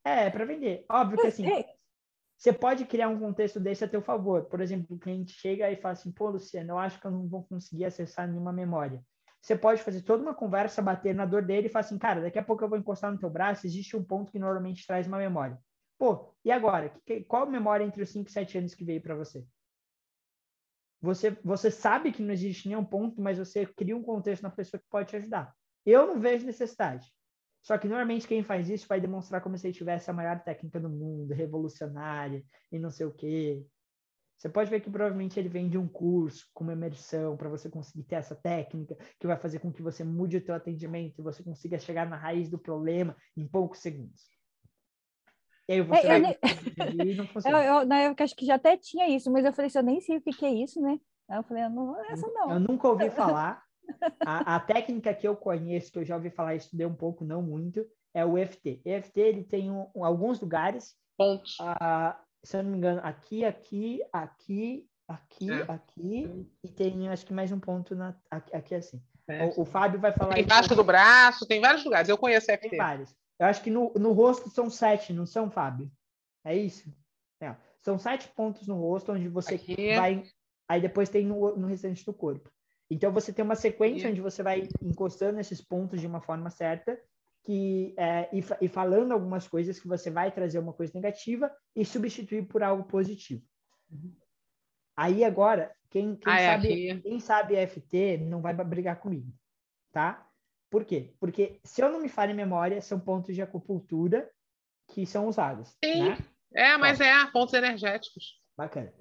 É, é para vender. Óbvio que assim, você pode criar um contexto desse a teu favor. Por exemplo, o cliente chega e fala assim, pô, Luciano, eu acho que eu não vou conseguir acessar nenhuma memória. Você pode fazer toda uma conversa, bater na dor dele e falar assim, cara, daqui a pouco eu vou encostar no teu braço, existe um ponto que normalmente traz uma memória. Pô, e agora? Qual memória entre os 5 e 7 anos que veio para você? Você, você sabe que não existe nenhum ponto, mas você cria um contexto na pessoa que pode te ajudar. Eu não vejo necessidade. Só que normalmente quem faz isso vai demonstrar como se ele tivesse a maior técnica do mundo, revolucionária e não sei o quê. Você pode ver que provavelmente ele vem de um curso com uma imersão para você conseguir ter essa técnica que vai fazer com que você mude o teu atendimento e você consiga chegar na raiz do problema em poucos segundos. E aí você é, vai... eu, não eu, eu, na época acho que já até tinha isso, mas eu falei assim, eu nem sei o que, que é isso, né? Aí eu falei, não, essa não. Eu nunca ouvi falar, a, a, técnica que eu conheço, que eu já ouvi falar, estudei um pouco, não muito, é o EFT. EFT ele tem um, um, alguns lugares, Pontos. ah, se eu não me engano, aqui, aqui, aqui, aqui, É. aqui, e tem acho que mais um ponto na, aqui, aqui assim. É. O, o Fábio vai falar isso Embaixo do braço, tem vários lugares. Eu conheço Tem FT. vários. Eu acho que no, no rosto são sete, não são, Fábio? É isso? É. São sete pontos no rosto, onde você Aqui. vai. Aí depois tem no, no restante do corpo. Então você tem uma sequência onde você vai encostando esses pontos de uma forma certa, que é, e, e falando algumas coisas que você vai trazer uma coisa negativa e substituir por algo positivo. Aí agora, quem, quem Ah, é sabe aqui. quem sabe FT não vai brigar comigo, tá? Por quê? Porque se eu não me falho em memória, são pontos de acupuntura que são usados, Sim. né? É, mas é, pontos energéticos. Bacana.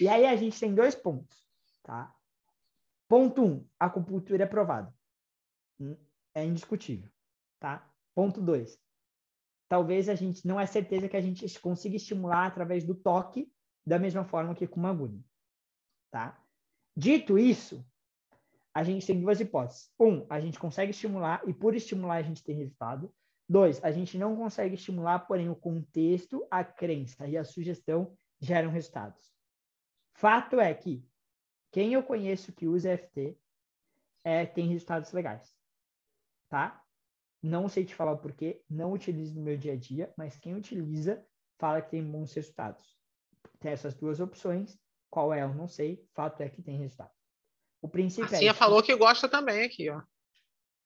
E aí a gente tem dois pontos, tá? Ponto um, acupuntura é provado. Hum, É indiscutível, tá? Ponto dois, talvez a gente não é certeza que a gente consiga estimular através do toque da mesma forma que com uma agulha, tá? Dito isso, a gente tem duas hipóteses. Um, a gente consegue estimular e por estimular a gente tem resultado. Dois, a gente não consegue estimular, porém o contexto, a crença e a sugestão geram resultados. Fato é que quem eu conheço que usa FT é, tem resultados legais, tá? Não sei te falar o porquê, não utilizo no meu dia a dia, mas quem utiliza fala que tem bons resultados. Tem essas duas opções, qual é eu não sei, fato é que tem resultado. O princípio A Cia é falou que gosta também aqui, ó.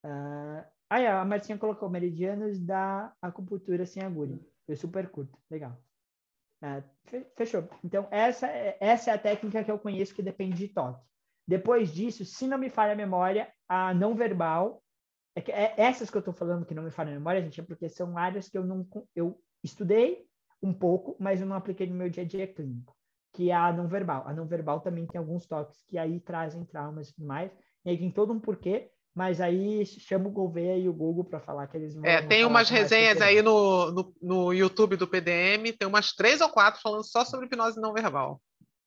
ah, ah, é, a Marcinha colocou meridianos da acupuntura sem agulha. Eu super curto. Legal. Ah, fe- fechou. Então, essa, é- essa é a técnica que eu conheço que depende de toque. Depois disso, se não me falha a memória, a não verbal. É que, é- essas que eu estou falando que não me falha a memória, gente, é porque são áreas que eu não eu estudei um pouco, mas eu não apliquei no meu dia a dia clínico, que é a não verbal. A não verbal também tem alguns toques que aí trazem traumas e tudo mais. E aí tem todo um porquê, mas aí chama o Gouveia e o Google para falar que eles vão É, tem umas resenhas aí no, no, no YouTube do PDM, tem umas três ou quatro falando só sobre hipnose não verbal.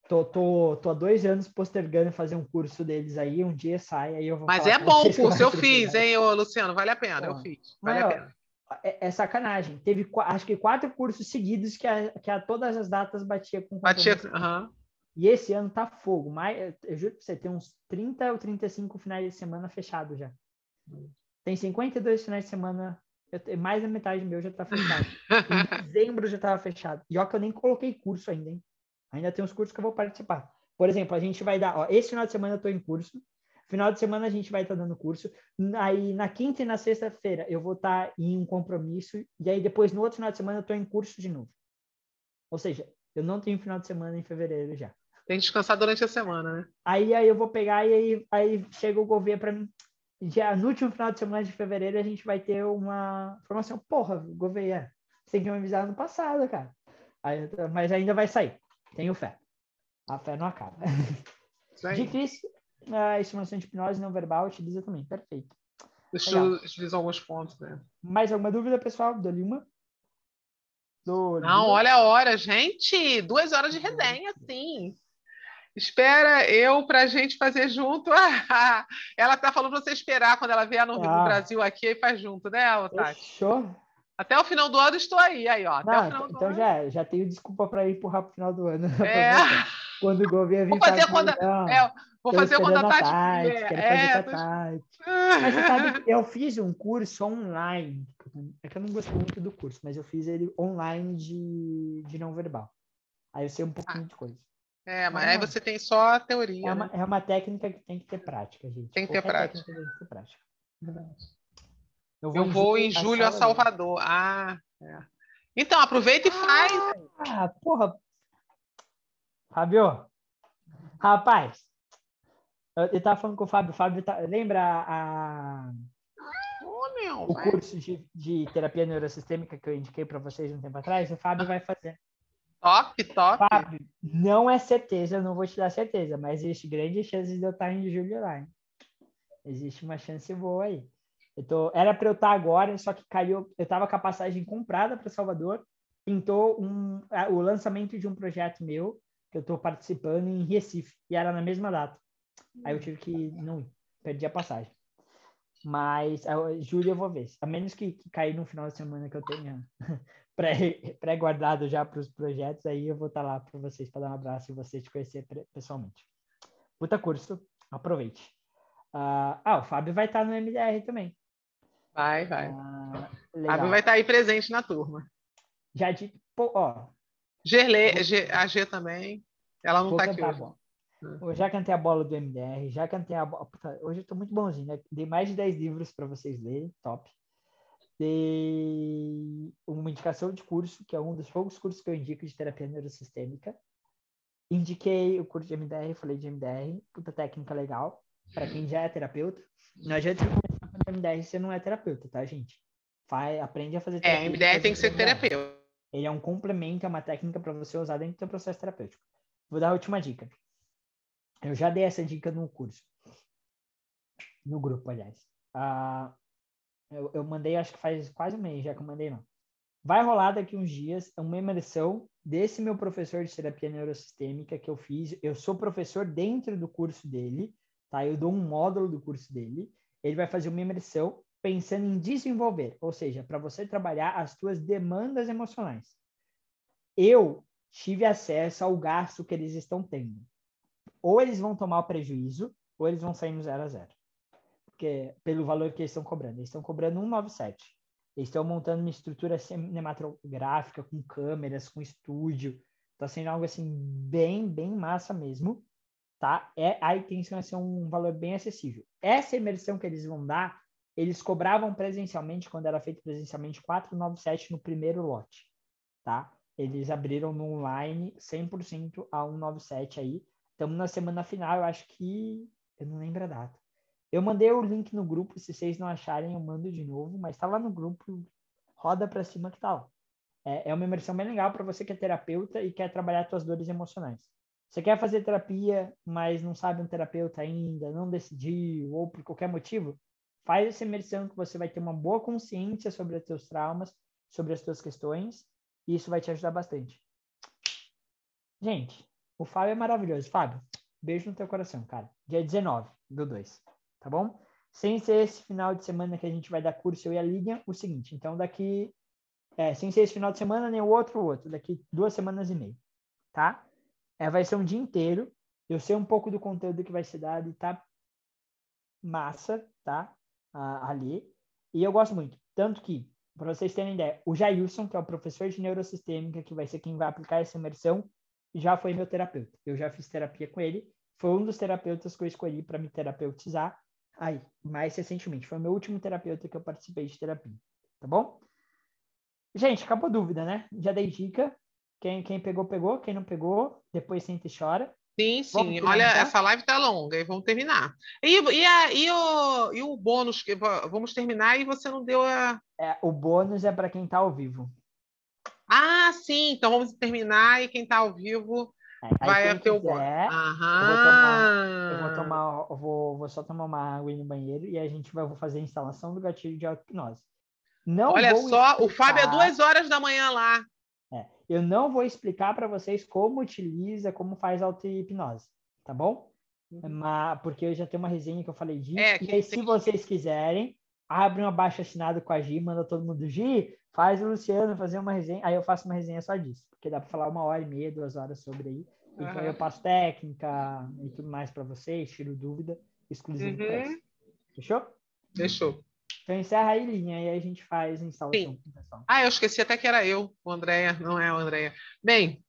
Tô, tô, tô há dois anos postergando fazer um curso deles aí, um dia sai, aí eu vou Mas falar é bom o curso, eu fiz, hein, ô, Luciano? Vale a pena, eu Pô, fiz. Vale a pena. É, é sacanagem. Teve acho que quatro cursos seguidos que a, que a todas as datas batia com Batia. compromisso. E esse ano tá fogo. Mais, eu juro pra você, tem uns 30 ou 35 finais de semana fechado já. Tem 52 finais de semana. eu mais da metade meu já tá fechado. em dezembro já tava fechado. E ó que eu nem coloquei curso ainda, hein? Ainda tem uns cursos que eu vou participar. Por exemplo, a gente vai dar, ó, esse final de semana eu tô em curso. Final de semana a gente vai estar dando curso. Aí na quinta e na sexta-feira eu vou estar em um compromisso. E aí depois no outro final de semana eu tô em curso de novo. Ou seja, eu não tenho final de semana em fevereiro já. Tem que descansar durante a semana, né? Aí, aí eu vou pegar e aí, aí chega o governo para mim. Já no último final de semana de fevereiro a gente vai ter uma formação. Porra, Gouveia, você tem que me avisar no passado, cara. Aí, mas ainda vai sair. Tenho fé. A fé não acaba. Difícil. A estimação de hipnose não verbal utiliza também. Perfeito. Deixa eu utilizar alguns pontos, né? Mais alguma dúvida, pessoal? Dou-lhe uma? Dou Não, olha a hora, gente. Duas horas de resenha, sim. Espera eu para a gente fazer junto. ela tá falando para você esperar quando ela vier no, no Ah. Brasil aqui e faz junto, né, Tati? Fechou? Até o final do ano estou aí, aí, ó. Não, do então ano. já, já tenho desculpa para empurrar para o final do ano. É, Quando o governo Vou vir fazer falar, quando- é, vou fazer quando a Tati. Quero É, fazer tô- Tati. Mas você sabe que eu fiz um curso online. É que eu não gostei muito do curso, mas eu fiz ele online de, de não verbal. Aí eu sei um pouquinho de coisa. É, mas aí você tem só a teoria. É uma, né? é uma técnica que tem que ter prática, gente. Tem que ter prática. tem que ter prática. Eu vou em julho a Salvador. Ah, é. Então, aproveita e faz. Ah, porra. Fábio. Rapaz. Eu, eu tava falando com o Fábio. O Fábio tá, lembra a, Ô, meu, o curso de, de terapia neurosistêmica que eu indiquei para vocês um tempo atrás? O Fábio vai fazer. Top, top. Fábio, não é certeza, não vou te dar certeza, mas existe grande chance de eu estar em julho lá. hein? Existe uma chance boa aí. Eu tô, era para eu estar agora, só que caiu. Eu estava com a passagem comprada para Salvador, pintou um, o lançamento de um projeto meu, que eu estou participando em Recife, e era na mesma data. Aí eu tive que não ir, perdi a passagem. Mas a julho eu vou ver. A menos que, que cair no final de semana que eu tenha pré-guardado já para os projetos, aí eu vou estar tá lá para vocês para dar um abraço e vocês te conhecer pessoalmente. Puta curso, aproveite. Uh, ah, o Fábio vai estar tá no MDR também. Vai, vai. Uh, Fábio vai estar tá aí presente na turma. Já de. Pô, ó. Gerlê, a G também. Ela não está aqui hoje. Bom. Eu já cantei a bola do MDR, já cantei a bola. Hoje eu tô muito bonzinho, né? Dei mais de 10 livros para vocês lerem, top. Dei uma indicação de curso, que é um dos poucos cursos que eu indico de terapia neurosistêmica. Indiquei o curso de MDR, falei de MDR, puta técnica legal, para quem já é terapeuta. Não adianta você começar com MDR se você não é terapeuta, tá, gente? Vai, aprende a fazer terapia. É, MDR tem que ser terapeuta. Ele é um complemento, é uma técnica para você usar dentro do seu processo terapêutico. Vou dar a última dica. Eu já dei essa dica no curso. No grupo, aliás. Uh, eu, eu mandei, acho que faz quase um mês já que eu mandei, não. Vai rolar daqui uns dias uma imersão desse meu professor de terapia neurosistêmica que eu fiz. Eu sou professor dentro do curso dele, tá? Eu dou um módulo do curso dele. Ele vai fazer uma imersão pensando em desenvolver, ou seja, para você trabalhar as suas demandas emocionais. Eu tive acesso ao gasto que eles estão tendo. Ou eles vão tomar o prejuízo, ou eles vão sair no zero a zero porque, pelo valor que eles estão cobrando. Eles estão cobrando 197. Eles estão montando uma estrutura cinematográfica com câmeras, com estúdio. Está sendo algo assim bem, bem massa mesmo, tá? É a intenção é ser um valor bem acessível. Essa imersão que eles vão dar, eles cobravam presencialmente quando era feito presencialmente 497 no primeiro lote, tá? Eles abriram no online 100% a 197 aí. Estamos na semana final, eu acho que eu não lembro a data. Eu mandei o link no grupo, se vocês não acharem, eu mando de novo, mas tá lá no grupo, roda para cima que tá lá. É, é uma imersão bem legal para você que é terapeuta e quer trabalhar suas dores emocionais. Você quer fazer terapia, mas não sabe um terapeuta ainda, não decidiu, ou por qualquer motivo, faz essa imersão que você vai ter uma boa consciência sobre os seus traumas, sobre as suas questões, e isso vai te ajudar bastante. Gente, o Fábio é maravilhoso. Fábio, beijo no teu coração, cara. Dia 19 do 2 tá bom? Sem ser esse final de semana que a gente vai dar curso, eu e a Lilian, o seguinte, então daqui, é, sem ser esse final de semana, nem o outro, o outro, daqui duas semanas e meia, tá? É, vai ser um dia inteiro, eu sei um pouco do conteúdo que vai ser dado e tá massa, tá? Ah, ali, e eu gosto muito, tanto que, para vocês terem ideia, o Jailson, que é o professor de neurosistêmica, que vai ser quem vai aplicar essa imersão, já foi meu terapeuta. Eu já fiz terapia com ele, foi um dos terapeutas que eu escolhi para me terapeutizar, aí, mais recentemente. Foi o meu último terapeuta que eu participei de terapia, tá bom? Gente, acabou dúvida, né? Já dei dica. Quem, quem pegou, pegou. Quem não pegou, depois senta e chora. Sim, sim. Olha, essa live tá longa e vamos terminar. E, e, a, e, o, e o bônus, que vamos terminar e você não deu a. É, o bônus é para quem tá ao vivo. Ah, sim. Então vamos terminar e quem está ao vivo é, vai ter o. Aham. Eu vou tomar, eu vou, tomar eu vou, vou, só tomar uma água no banheiro e a gente vai vou fazer a instalação do gatilho de auto-hipnose. Não Olha só, explicar... o Fábio é duas horas da manhã lá. É, eu não vou explicar para vocês como utiliza, como faz auto-hipnose, tá bom? Uhum. Mas, porque eu já tenho uma resenha que eu falei disso. É, e aí, se vocês quiserem, abre um abaixo assinado com a Gi, manda todo mundo, Gi, faz o Luciano fazer uma resenha. Aí eu faço uma resenha só disso, porque dá para falar uma hora e meia, duas horas sobre aí. Então uhum. eu passo técnica e tudo mais para vocês, tiro dúvida, exclusivo uhum. Fechou? Fechou. Então encerra aí, linha, e aí a gente faz a instalação Sim. Ah, eu esqueci até que era eu, o Andréia, não é o Andréia. Bem,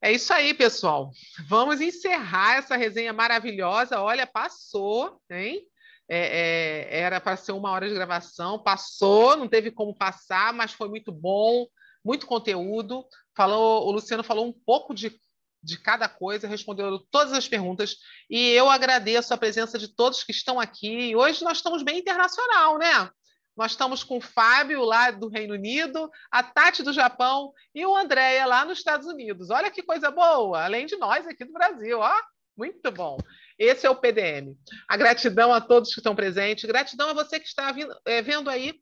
é isso aí, pessoal. Vamos encerrar essa resenha maravilhosa. Olha, passou, hein? É, é, era para ser uma hora de gravação, passou, não teve como passar, mas foi muito bom, muito conteúdo. Falou, o Luciano falou um pouco de, de cada coisa, respondeu todas as perguntas, e eu agradeço a presença de todos que estão aqui. Hoje nós estamos bem internacional, né? Nós estamos com o Fábio lá do Reino Unido, a Tati do Japão e o Andréia lá nos Estados Unidos. Olha que coisa boa, além de nós aqui do Brasil, ó. Muito bom. Esse é o PDM. A gratidão a todos que estão presentes, gratidão a você que está vindo, é, vendo aí,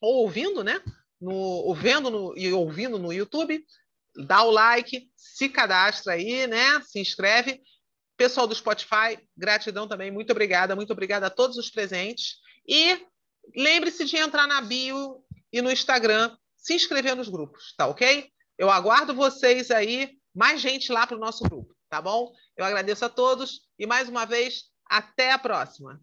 ou ouvindo, né? No, vendo no, e ouvindo no YouTube. Dá o like, se cadastra aí, né? Se inscreve. Pessoal do Spotify, gratidão também, muito obrigada, muito obrigada a todos os presentes. E lembre-se de entrar na bio e no Instagram, se inscrever nos grupos, tá ok? Eu aguardo vocês aí, mais gente lá para o nosso grupo, tá bom? Eu agradeço a todos e mais uma vez, até a próxima.